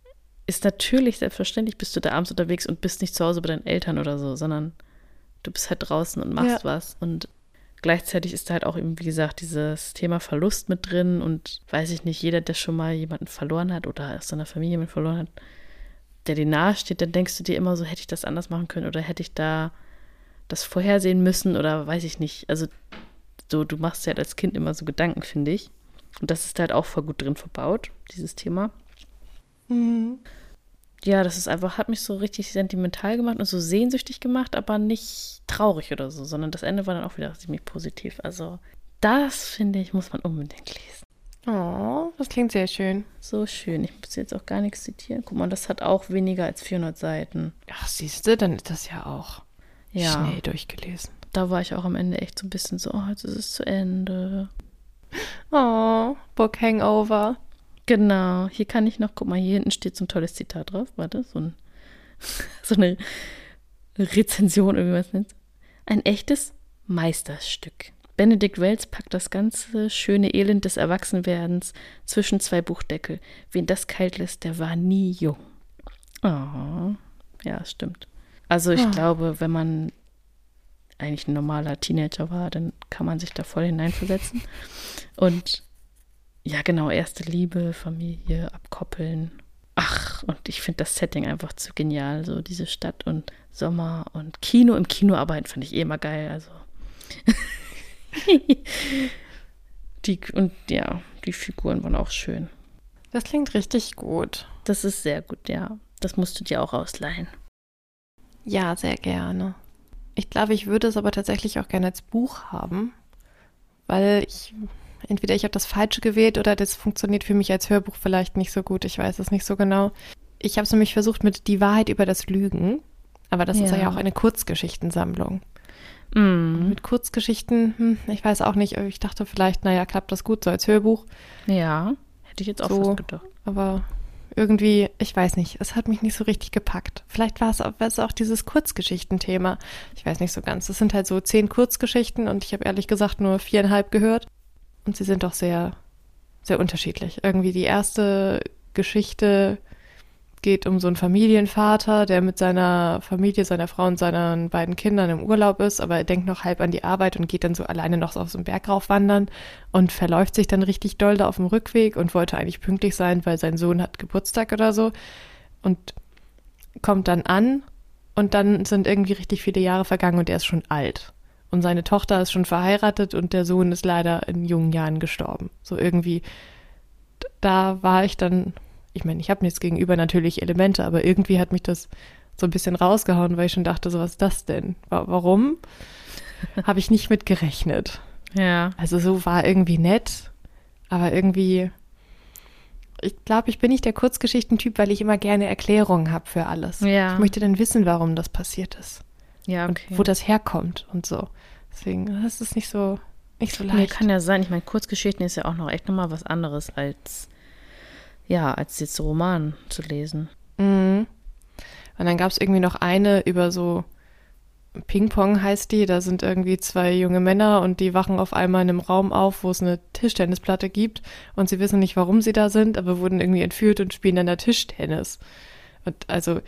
ist natürlich selbstverständlich, bist du da abends unterwegs und bist nicht zu Hause bei deinen Eltern oder so, sondern du bist halt draußen und machst ja. was. Und gleichzeitig ist da halt auch eben, wie gesagt, dieses Thema Verlust mit drin und weiß ich nicht, jeder, der schon mal jemanden verloren hat oder aus seiner Familie jemanden verloren hat, der dir nahesteht, dann denkst du dir immer so, hätte ich das anders machen können oder hätte ich da das vorhersehen müssen oder weiß ich nicht. Also so, du machst ja halt als Kind immer so Gedanken, finde ich. Und das ist halt auch voll gut drin verbaut, dieses Thema. Mhm. Ja, das ist einfach, hat mich so richtig sentimental gemacht und so sehnsüchtig gemacht, aber nicht traurig oder so, sondern das Ende war dann auch wieder ziemlich positiv. Also, das finde ich, muss man unbedingt lesen. Oh, das klingt sehr schön. So schön. Ich muss jetzt auch gar nichts zitieren. Guck mal, das hat auch weniger als 400 Seiten. Ach, siehst du, dann ist das ja auch ja. schnell durchgelesen. Da war ich auch am Ende echt so ein bisschen so, oh, jetzt ist es zu Ende. Oh, Book Hangover. Genau, hier kann ich noch, guck mal, hier hinten steht so ein tolles Zitat drauf. Warte, so, ein, so eine Rezension, irgendwie was nennt. Ein echtes Meisterstück. Benedikt Wells packt das ganze schöne Elend des Erwachsenwerdens zwischen zwei Buchdeckel. Wen das kalt lässt, der war nie jung. Oh, ja, stimmt. Also ich oh. glaube, wenn man eigentlich ein normaler Teenager war, dann kann man sich da voll hineinversetzen. Und ja, genau, erste Liebe, Familie, abkoppeln. Ach, und ich finde das Setting einfach zu genial. So diese Stadt und Sommer und Kino. Im Kino arbeiten fand ich eh immer geil. Also. die, und ja, die Figuren waren auch schön. Das klingt richtig gut. Das ist sehr gut, ja. Das musst du dir auch ausleihen. Ja, sehr gerne. Ich glaube, ich würde es aber tatsächlich auch gerne als Buch haben, weil ich entweder ich habe das Falsche gewählt oder das funktioniert für mich als Hörbuch vielleicht nicht so gut. Ich weiß es nicht so genau. Ich habe es nämlich versucht mit Die Wahrheit über das Lügen, aber das ja. ist ja auch eine Kurzgeschichtensammlung. Mm. Mit Kurzgeschichten, hm, ich weiß auch nicht, ich dachte vielleicht, naja, klappt das gut so als Hörbuch. Ja, hätte ich jetzt auch so, fast gedacht. Aber irgendwie, ich weiß nicht, es hat mich nicht so richtig gepackt. Vielleicht war es auch, auch dieses Kurzgeschichtenthema. Ich weiß nicht so ganz. Es sind halt so zehn Kurzgeschichten und ich habe ehrlich gesagt nur viereinhalb gehört. Und sie sind doch sehr, sehr unterschiedlich. Irgendwie die erste Geschichte geht um so einen Familienvater, der mit seiner Familie, seiner Frau und seinen beiden Kindern im Urlaub ist, aber er denkt noch halb an die Arbeit und geht dann so alleine noch auf so einen Berg raufwandern und verläuft sich dann richtig doll da auf dem Rückweg und wollte eigentlich pünktlich sein, weil sein Sohn hat Geburtstag oder so und kommt dann an und dann sind irgendwie richtig viele Jahre vergangen und er ist schon alt. Und seine Tochter ist schon verheiratet und der Sohn ist leider in jungen Jahren gestorben. So irgendwie, da war ich dann, ich meine, ich habe nichts gegenüber natürlich Elemente, aber irgendwie hat mich das so ein bisschen rausgehauen, weil ich schon dachte, so was ist das denn? Warum? habe ich nicht mit gerechnet. Ja. Also so war irgendwie nett, aber irgendwie, ich glaube, ich bin nicht der Kurzgeschichtentyp, weil ich immer gerne Erklärungen habe für alles. Ja. Ich möchte dann wissen, warum das passiert ist. Ja, okay. Und wo das herkommt und so. Deswegen, das ist nicht so, nicht so leicht. Nee, kann ja sein. Ich meine, Kurzgeschichten ist ja auch noch echt nochmal was anderes als, ja, als jetzt Roman zu lesen. Mhm. Und dann gab es irgendwie noch eine über so Ping-Pong heißt die. Da sind irgendwie zwei junge Männer und die wachen auf einmal in einem Raum auf, wo es eine Tischtennisplatte gibt. Und sie wissen nicht, warum sie da sind, aber wurden irgendwie entführt und spielen dann da Tischtennis. Und also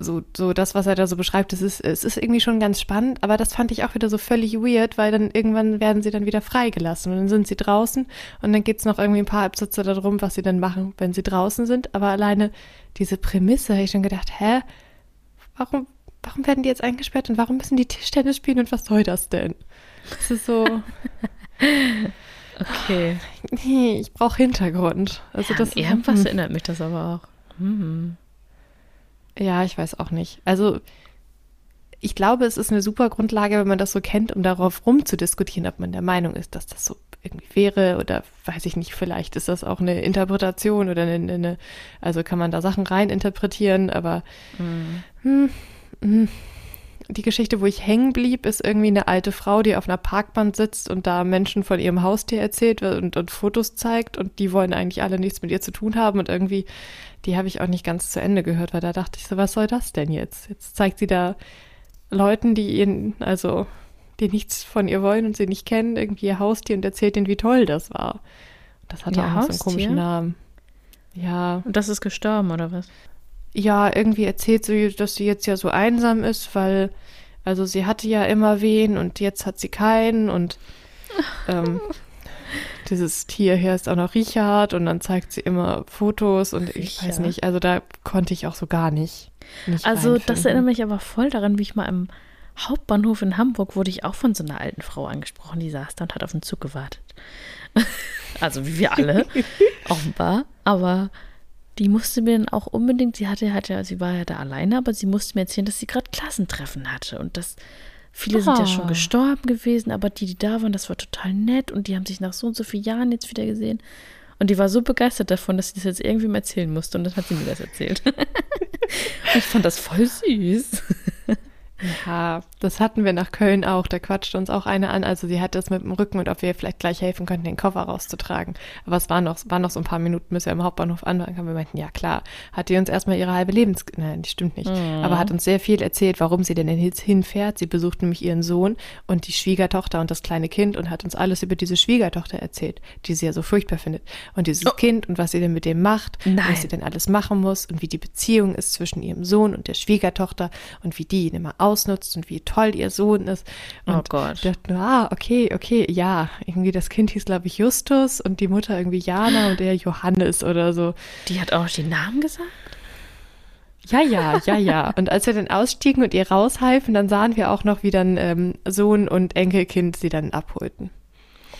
so, so das, was er da so beschreibt, das ist, es ist irgendwie schon ganz spannend, aber das fand ich auch wieder so völlig weird, weil dann irgendwann werden sie dann wieder freigelassen und dann sind sie draußen und dann geht es noch irgendwie ein paar Absätze darum, was sie dann machen, wenn sie draußen sind. Aber alleine diese Prämisse habe ich schon gedacht, hä? Warum, warum werden die jetzt eingesperrt und warum müssen die Tischtennis spielen und was soll das denn? Das ist so. okay. Nee, ich brauche Hintergrund. Also ja, das irgendwas hm. erinnert mich das aber auch. Hm. Ja, ich weiß auch nicht. Also ich glaube, es ist eine super Grundlage, wenn man das so kennt, um darauf rumzudiskutieren, ob man der Meinung ist, dass das so irgendwie wäre oder weiß ich nicht, vielleicht ist das auch eine Interpretation oder eine, eine also kann man da Sachen rein interpretieren, aber mhm. hm, hm, die Geschichte, wo ich hängen blieb, ist irgendwie eine alte Frau, die auf einer Parkbahn sitzt und da Menschen von ihrem Haustier erzählt und, und Fotos zeigt und die wollen eigentlich alle nichts mit ihr zu tun haben und irgendwie, die habe ich auch nicht ganz zu Ende gehört, weil da dachte ich so, was soll das denn jetzt? Jetzt zeigt sie da Leuten, die ihnen, also die nichts von ihr wollen und sie nicht kennen, irgendwie ihr Haustier und erzählt ihnen, wie toll das war. Das hatte auch so einen komischen Namen. Ja. Und das ist gestorben, oder was? Ja, irgendwie erzählt sie, dass sie jetzt ja so einsam ist, weil Also sie hatte ja immer wen und jetzt hat sie keinen und ähm, dieses Tier hier ist auch noch Richard und dann zeigt sie immer Fotos und ich Richard. weiß nicht, also da konnte ich auch so gar nicht. nicht Also das erinnert mich aber voll daran, wie ich mal im Hauptbahnhof in Hamburg wurde ich auch von so einer alten Frau angesprochen, die saß da und hat auf den Zug gewartet. also wie wir alle, offenbar. Aber die musste mir dann auch unbedingt, sie hatte, hatte, sie war ja da alleine, aber sie musste mir erzählen, dass sie gerade Klassentreffen hatte und dass viele sind ja schon Ah. gestorben gewesen, aber die, die da waren, das war total nett und die haben sich nach so und so vielen Jahren jetzt wieder gesehen. Und die war so begeistert davon, dass sie das jetzt irgendwie mal erzählen musste und dann hat sie mir das erzählt. Ich fand das voll süß. Ja, das hatten wir nach Köln auch. Da quatschte uns auch eine an. Also sie hat das mit dem Rücken und ob wir vielleicht gleich helfen könnten, den Koffer rauszutragen. Aber es waren noch, waren noch so ein paar Minuten, bis wir im Hauptbahnhof ankamen. Wir meinten, ja klar, hat die uns erstmal ihre halbe Lebens... Nein, die stimmt nicht. Aber hat uns sehr viel erzählt, warum sie denn hinfährt. Sie besucht nämlich ihren Sohn und die Schwiegertochter und das kleine Kind und hat uns alles über diese Schwiegertochter erzählt, die sie ja so furchtbar findet. Und dieses Kind und was sie denn mit dem macht, Nein. was sie denn alles machen muss und wie die Beziehung ist zwischen ihrem Sohn und der Schwiegertochter und wie die ihn immer ausnutzt und wie toll ihr Sohn ist. Und Oh Gott. ich dachte nur, ah, okay, okay, ja. Irgendwie das Kind hieß, glaube ich, Justus und die Mutter irgendwie Jana und er Johannes oder so. Die hat auch noch die Namen gesagt? Ja, ja, ja, ja. Und als wir dann ausstiegen und ihr raushalfen, dann sahen wir auch noch, wie dann ähm, Sohn und Enkelkind sie dann abholten.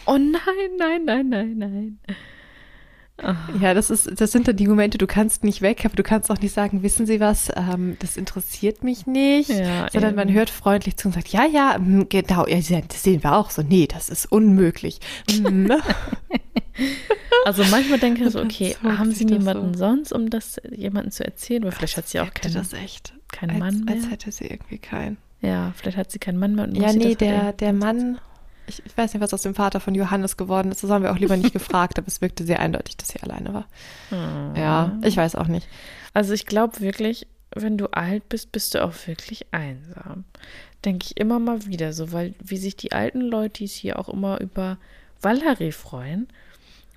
Oh nein, nein, nein, nein, nein. Ja, das ist, das sind dann die Momente, du kannst nicht weg, aber du kannst auch nicht sagen, wissen Sie was, ähm, das interessiert mich nicht. Ja, sondern man eben. hört freundlich zu und sagt, ja, ja, mm, genau, ja, das sehen wir auch so. Nee, das ist unmöglich. Mm. Also manchmal denke ich so, okay, haben sie niemanden so. sonst, um das jemandem zu erzählen? Oder vielleicht hat sie auch keinen, das echt. keinen als, Mann mehr. Als hätte sie irgendwie keinen. ja, vielleicht hat sie keinen Mann mehr. Und Ja, nee, der, der Mann, ich, ich weiß nicht, was aus dem Vater von Johannes geworden ist. Das haben wir auch lieber nicht gefragt, aber es wirkte sehr eindeutig, dass sie alleine war. Hm. Ja, ich weiß auch nicht. Also ich glaube wirklich, wenn du alt bist, bist du auch wirklich einsam. Denke ich immer mal wieder so, weil wie sich die alten Leute hier auch immer über Valerie freuen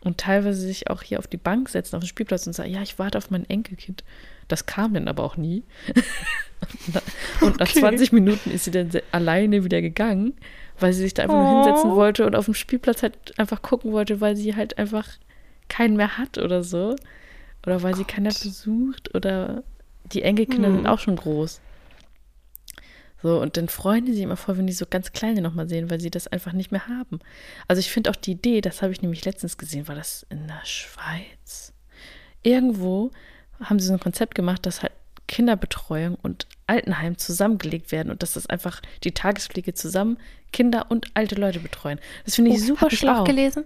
und teilweise sich auch hier auf die Bank setzen, auf den Spielplatz und sagen, ja, ich warte auf mein Enkelkind. Das kam dann aber auch nie. und nach Okay. 20 Minuten ist sie dann alleine wieder gegangen, weil sie sich da einfach nur Oh. hinsetzen wollte und auf dem Spielplatz halt einfach gucken wollte, weil sie halt einfach keinen mehr hat oder so. Oder weil sie keiner besucht oder die Enkelkinder Hm. sind auch schon groß. So, und dann freuen die sich immer voll, wenn die so ganz kleine nochmal sehen, weil sie das einfach nicht mehr haben. Also ich finde auch die Idee, das habe ich nämlich letztens gesehen, war das in der Schweiz? Irgendwo haben sie so ein Konzept gemacht, dass halt Kinderbetreuung und Altenheim zusammengelegt werden und dass das einfach die Tagespflege zusammen Kinder und alte Leute betreuen. Das finde ich Oh, super hab ich schlau. auch gelesen.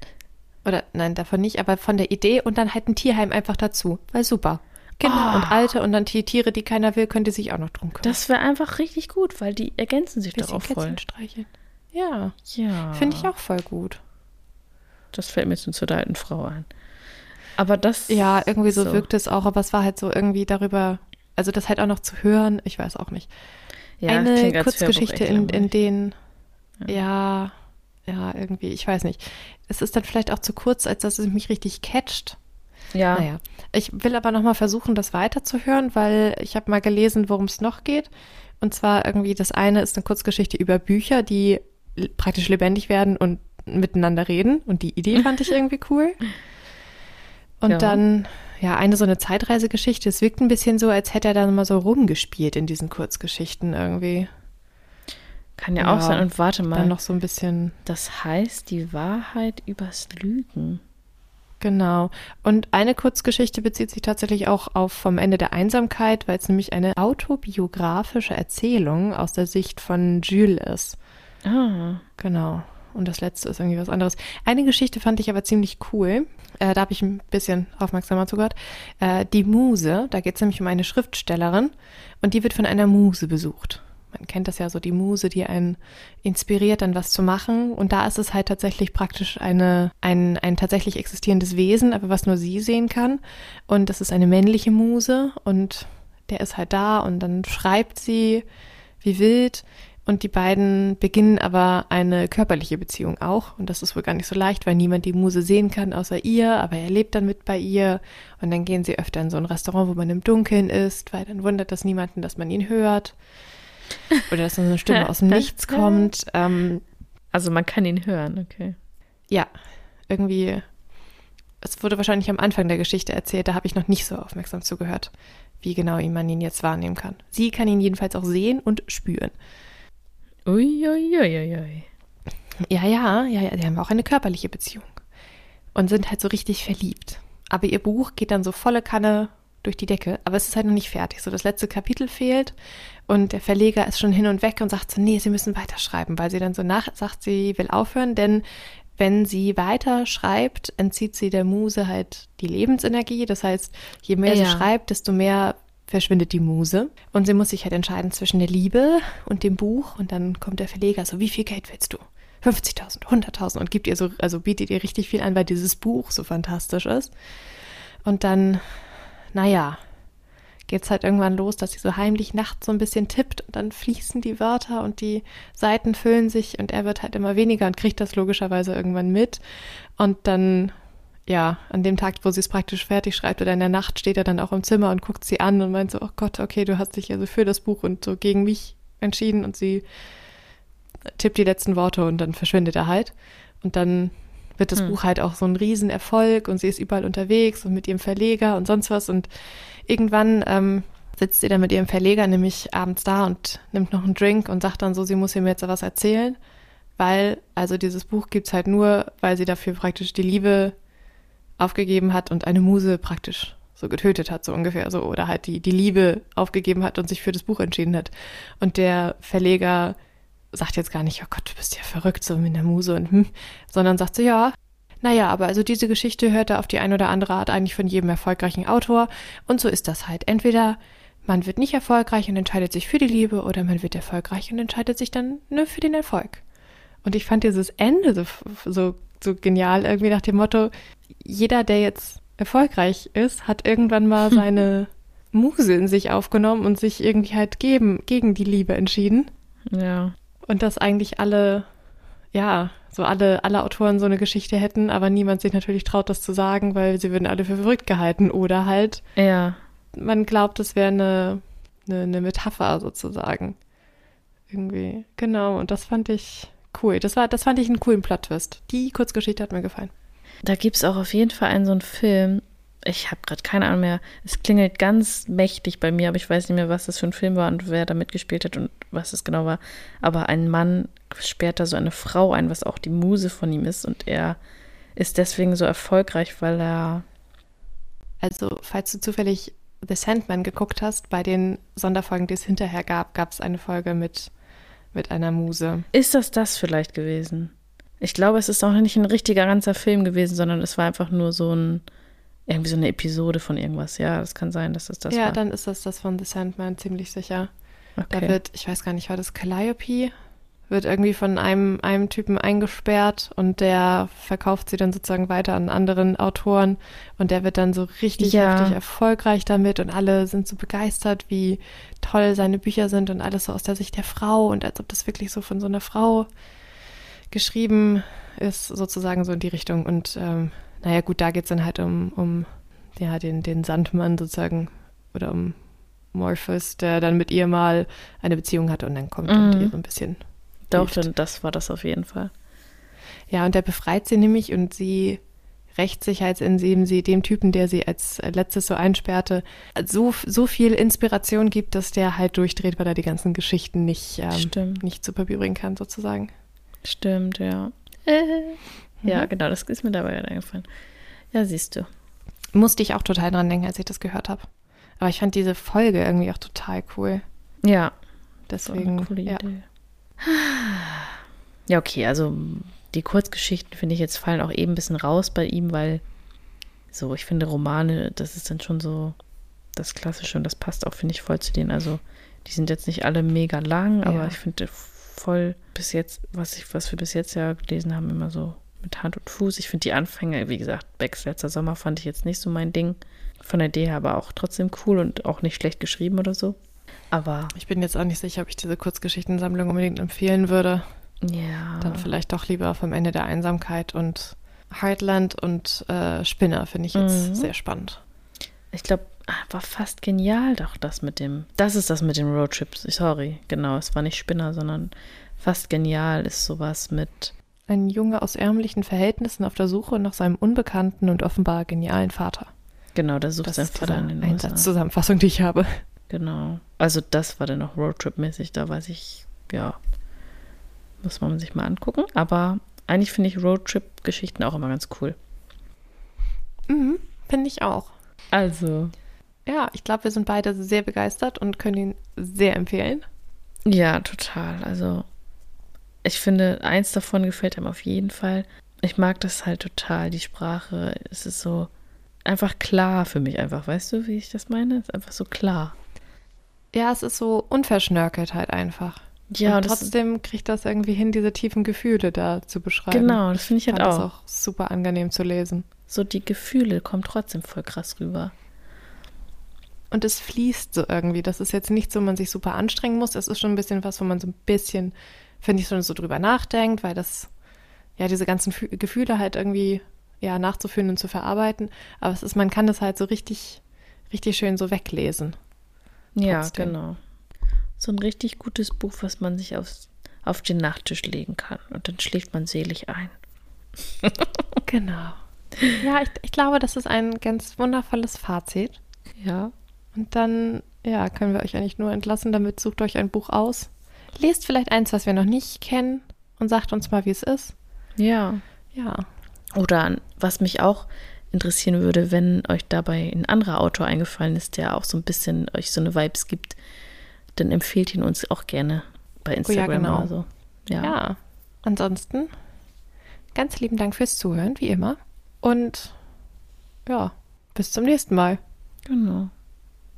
Oder nein, davon nicht, aber von der Idee und dann halt ein Tierheim einfach dazu. Weil super. Kinder Ah. und Alte und dann die Tiere, die keiner will, können die sich auch noch drum kümmern. Das wäre einfach richtig gut, weil die ergänzen sich Bisschen darauf voll. Kätzchen streicheln. Ja, Ja. finde ich auch voll gut. Das fällt mir jetzt nur zu der alten Frau ein. Aber das. Ja, irgendwie so, so. wirkt es auch, aber es war halt so irgendwie darüber, also das halt auch noch zu hören, ich weiß auch nicht. Ja, Eine Kurzgeschichte, in, in denen, ja, ja, irgendwie, ich weiß nicht. Es ist dann vielleicht auch zu kurz, als dass es mich richtig catcht. Ja, Naja, ich will aber nochmal versuchen, das weiterzuhören, weil ich habe mal gelesen, worum es noch geht. Und zwar irgendwie, das eine ist eine Kurzgeschichte über Bücher, die praktisch lebendig werden und miteinander reden. Und die Idee fand ich irgendwie cool. Und Ja. dann, ja, eine so eine Zeitreisegeschichte. Es wirkt ein bisschen so, als hätte er dann mal so rumgespielt in diesen Kurzgeschichten irgendwie. kann ja, Ja, auch sein. Und warte mal, Dann noch so ein bisschen das heißt die Wahrheit übers Lügen. Genau. Und eine Kurzgeschichte bezieht sich tatsächlich auch auf vom Ende der Einsamkeit, weil es nämlich eine autobiografische Erzählung aus der Sicht von Jules ist. Ah, Genau. Und das letzte ist irgendwie was anderes. Eine Geschichte fand ich aber ziemlich cool. Äh, da habe ich ein bisschen aufmerksamer zugehört. Äh, die Muse, da geht es nämlich um eine Schriftstellerin und die wird von einer Muse besucht. Man kennt das ja so, die Muse, die einen inspiriert, dann was zu machen. Und da ist es halt tatsächlich praktisch eine, ein, ein tatsächlich existierendes Wesen, aber was nur sie sehen kann. Und das ist eine männliche Muse und der ist halt da und dann schreibt sie wie wild. Und die beiden beginnen aber eine körperliche Beziehung auch. Und das ist wohl gar nicht so leicht, weil niemand die Muse sehen kann außer ihr, aber er lebt dann mit bei ihr. Und dann gehen sie öfter in so ein Restaurant, wo man im Dunkeln ist, weil dann wundert das niemanden, dass man ihn hört. Oder dass so eine Stimme aus dem Nichts kommt. Ähm, Also man kann ihn hören, okay. ja, irgendwie, es wurde wahrscheinlich am Anfang der Geschichte erzählt, da habe ich noch nicht so aufmerksam zugehört, wie genau man ihn jetzt wahrnehmen kann. Sie kann ihn jedenfalls auch sehen und spüren. Uiuiuiui. Ja, ja, ja, ja, die haben auch eine körperliche Beziehung und sind halt so richtig verliebt. Aber ihr Buch geht dann so volle Kanne durch die Decke, aber es ist halt noch nicht fertig. So das letzte Kapitel fehlt und der Verleger ist schon hin und weg und sagt so, nee, sie müssen weiterschreiben, weil sie dann so nach sagt, sie will aufhören, denn wenn sie weiter schreibt, entzieht sie der Muse halt die Lebensenergie. Das heißt, je mehr Ja. sie schreibt, desto mehr verschwindet die Muse. Und sie muss sich halt entscheiden zwischen der Liebe und dem Buch. Und dann kommt der Verleger so, wie viel Geld willst du? 50.000, 100.000 und gibt ihr so, also bietet ihr richtig viel an, weil dieses Buch so fantastisch ist. Und dann, naja, geht's halt irgendwann los, dass sie so heimlich nachts so ein bisschen tippt und dann fließen die Wörter und die Seiten füllen sich und er wird halt immer weniger und kriegt das logischerweise irgendwann mit. Und dann, ja, an dem Tag, wo sie es praktisch fertig schreibt oder in der Nacht steht er dann auch im Zimmer und guckt sie an und meint so, oh Gott, okay, du hast dich also für das Buch und so gegen mich entschieden und sie tippt die letzten Worte und dann verschwindet er halt. Und dann wird das Hm. Buch halt auch so ein Riesenerfolg und sie ist überall unterwegs und mit ihrem Verleger und sonst was. Und irgendwann ähm, sitzt sie dann mit ihrem Verleger nämlich abends da und nimmt noch einen Drink und sagt dann so, sie muss ihm jetzt was erzählen, weil, also dieses Buch gibt's halt nur, weil sie dafür praktisch die Liebe aufgegeben hat und eine Muse praktisch so getötet hat, so ungefähr so, oder halt die, die Liebe aufgegeben hat und sich für das Buch entschieden hat. Und der Verleger sagt jetzt gar nicht, oh Gott, du bist ja verrückt, so mit der Muse und hm, sondern sagt so, ja, naja, aber also diese Geschichte hört er auf die eine oder andere Art eigentlich von jedem erfolgreichen Autor und so ist das halt. Entweder man wird nicht erfolgreich und entscheidet sich für die Liebe oder man wird erfolgreich und entscheidet sich dann nur für den Erfolg. Und ich fand dieses Ende so, so, so genial, irgendwie nach dem Motto, jeder, der jetzt erfolgreich ist, hat irgendwann mal seine Muse in sich aufgenommen und sich irgendwie halt geben, gegen die Liebe entschieden. Ja. Und dass eigentlich alle, ja, so alle, alle Autoren so eine Geschichte hätten, aber niemand sich natürlich traut, das zu sagen, weil sie würden alle für verrückt gehalten. Oder halt, Ja. man glaubt, es wäre eine, eine, eine Metapher sozusagen. Irgendwie. Genau. Und das fand ich cool. Das war, das fand ich einen coolen Plot-Twist. Die Kurzgeschichte hat mir gefallen. Da gibt es auch auf jeden Fall einen so einen Film. Ich habe gerade keine Ahnung mehr. Es klingelt ganz mächtig bei mir, aber ich weiß nicht mehr, was das für ein Film war und wer da mitgespielt hat und was es genau war. Aber ein Mann sperrt da so eine Frau ein, was auch die Muse von ihm ist. Und er ist deswegen so erfolgreich, weil er. Also, falls du zufällig The Sandman geguckt hast, bei den Sonderfolgen, die es hinterher gab, gab es eine Folge mit, mit einer Muse. Ist das das vielleicht gewesen? Ich glaube, es ist auch nicht ein richtiger ganzer Film gewesen, sondern es war einfach nur so ein. Irgendwie so eine Episode von irgendwas. Ja, das kann sein, dass das das ja, war. dann ist das das von The Sandman, ziemlich sicher. Da okay. wird, ich weiß gar nicht, war das Calliope? Wird irgendwie von einem, einem Typen eingesperrt und der verkauft sie dann sozusagen weiter an anderen Autoren und der wird dann so richtig Ja. heftig erfolgreich damit und alle sind so begeistert, wie toll seine Bücher sind und alles so aus der Sicht der Frau und als ob das wirklich so von so einer Frau geschrieben ist, sozusagen so in die Richtung. Und ähm, naja, gut, da geht es dann halt um, um ja, den, den Sandmann sozusagen oder um Morpheus, der dann mit ihr mal eine Beziehung hat und dann kommt und Mhm. ihr so ein bisschen. Doch, hilft. dann, das war das auf jeden Fall. Ja, und der befreit sie nämlich und sie rächt sich halt, indem sie dem Typen, der sie als letztes so einsperrte, so, so viel Inspiration gibt, dass der halt durchdreht, weil er die ganzen Geschichten nicht, ähm, nicht zu Papier bringen kann, sozusagen. Stimmt, ja. Äh. Ja, Mhm. genau, das ist mir dabei gerade eingefallen. Ja, siehst du. Musste ich auch total dran denken, als ich das gehört habe. Aber ich fand diese Folge irgendwie auch total cool. Ja, Deswegen, so ja. Idee. Ja, okay, also die Kurzgeschichten, finde ich, jetzt fallen auch eben ein bisschen raus bei ihm, weil so, ich finde Romane, das ist dann schon so das Klassische und das passt auch, finde ich, voll zu denen. Also, die sind jetzt nicht alle mega lang, aber Ja. ich finde voll bis jetzt, was ich, was wir bis jetzt ja gelesen haben, immer so mit Hand und Fuß. Ich finde die Anfänge, wie gesagt, Becks letzter Sommer fand ich jetzt nicht so mein Ding. Von der Idee her aber auch trotzdem cool und auch nicht schlecht geschrieben oder so. Aber Ich bin jetzt auch nicht sicher, ob ich diese Kurzgeschichtensammlung unbedingt empfehlen würde. ja. Dann vielleicht doch lieber vom Ende der Einsamkeit und Heartland und äh, Spinner finde ich jetzt Mhm. sehr spannend. Ich glaube, war fast genial, doch das mit dem. Das ist das mit den Roadtrips. Sorry, genau, es war nicht Spinner, sondern fast genial ist sowas mit. Ein Junge aus ärmlichen Verhältnissen auf der Suche nach seinem unbekannten und offenbar genialen Vater. Genau, da sucht Das sein ist Vater in den USA. Einsatzzusammenfassung, die ich habe. Genau. Also das war dann noch Roadtrip-mäßig, da weiß ich, ja, muss man sich mal angucken. Aber eigentlich finde ich Roadtrip-Geschichten auch immer ganz cool. Mhm, finde ich auch. Also. Ja, ich glaube, wir sind beide sehr begeistert und können ihn sehr empfehlen. Ja, total. Also ich finde, eins davon gefällt einem auf jeden Fall. Ich mag das halt total, die Sprache. Es ist so einfach klar für mich einfach. Weißt du, wie ich das meine? Es ist einfach so klar. Ja, es ist so unverschnörkelt halt einfach. Ja, und trotzdem kriegt das irgendwie hin, diese tiefen Gefühle da zu beschreiben. Genau, das finde ich halt fand das auch. auch super angenehm zu lesen. So die Gefühle kommen trotzdem voll krass rüber. Und es fließt so irgendwie. Das ist jetzt nicht so, man sich super anstrengen muss. Es ist schon ein bisschen was, wo man so ein bisschen, finde ich, schon so drüber nachdenkt, weil das, ja, diese ganzen Fü Gefühle halt irgendwie, ja, nachzuführen und zu verarbeiten. Aber es ist, man kann das halt so richtig, richtig schön so weglesen. Ja, Trotzdem. genau. So ein richtig gutes Buch, was man sich aufs, auf den Nachttisch legen kann. Und dann schläft man selig ein. Genau. Ja, ich, ich glaube, das ist ein ganz wundervolles Fazit. Ja. Und dann, ja, können wir euch eigentlich nur entlassen. Damit sucht euch ein Buch aus. Lest vielleicht eins, was wir noch nicht kennen und sagt uns mal, wie es ist. Ja. Ja. Oder was mich auch interessieren würde, wenn euch dabei ein anderer Autor eingefallen ist, der auch so ein bisschen euch so eine Vibes gibt, dann empfehlt ihn uns auch gerne bei Instagram genau. oder so. Ja. Ja. Ansonsten, ganz lieben Dank fürs Zuhören, wie immer. Und ja, bis zum nächsten Mal. Genau.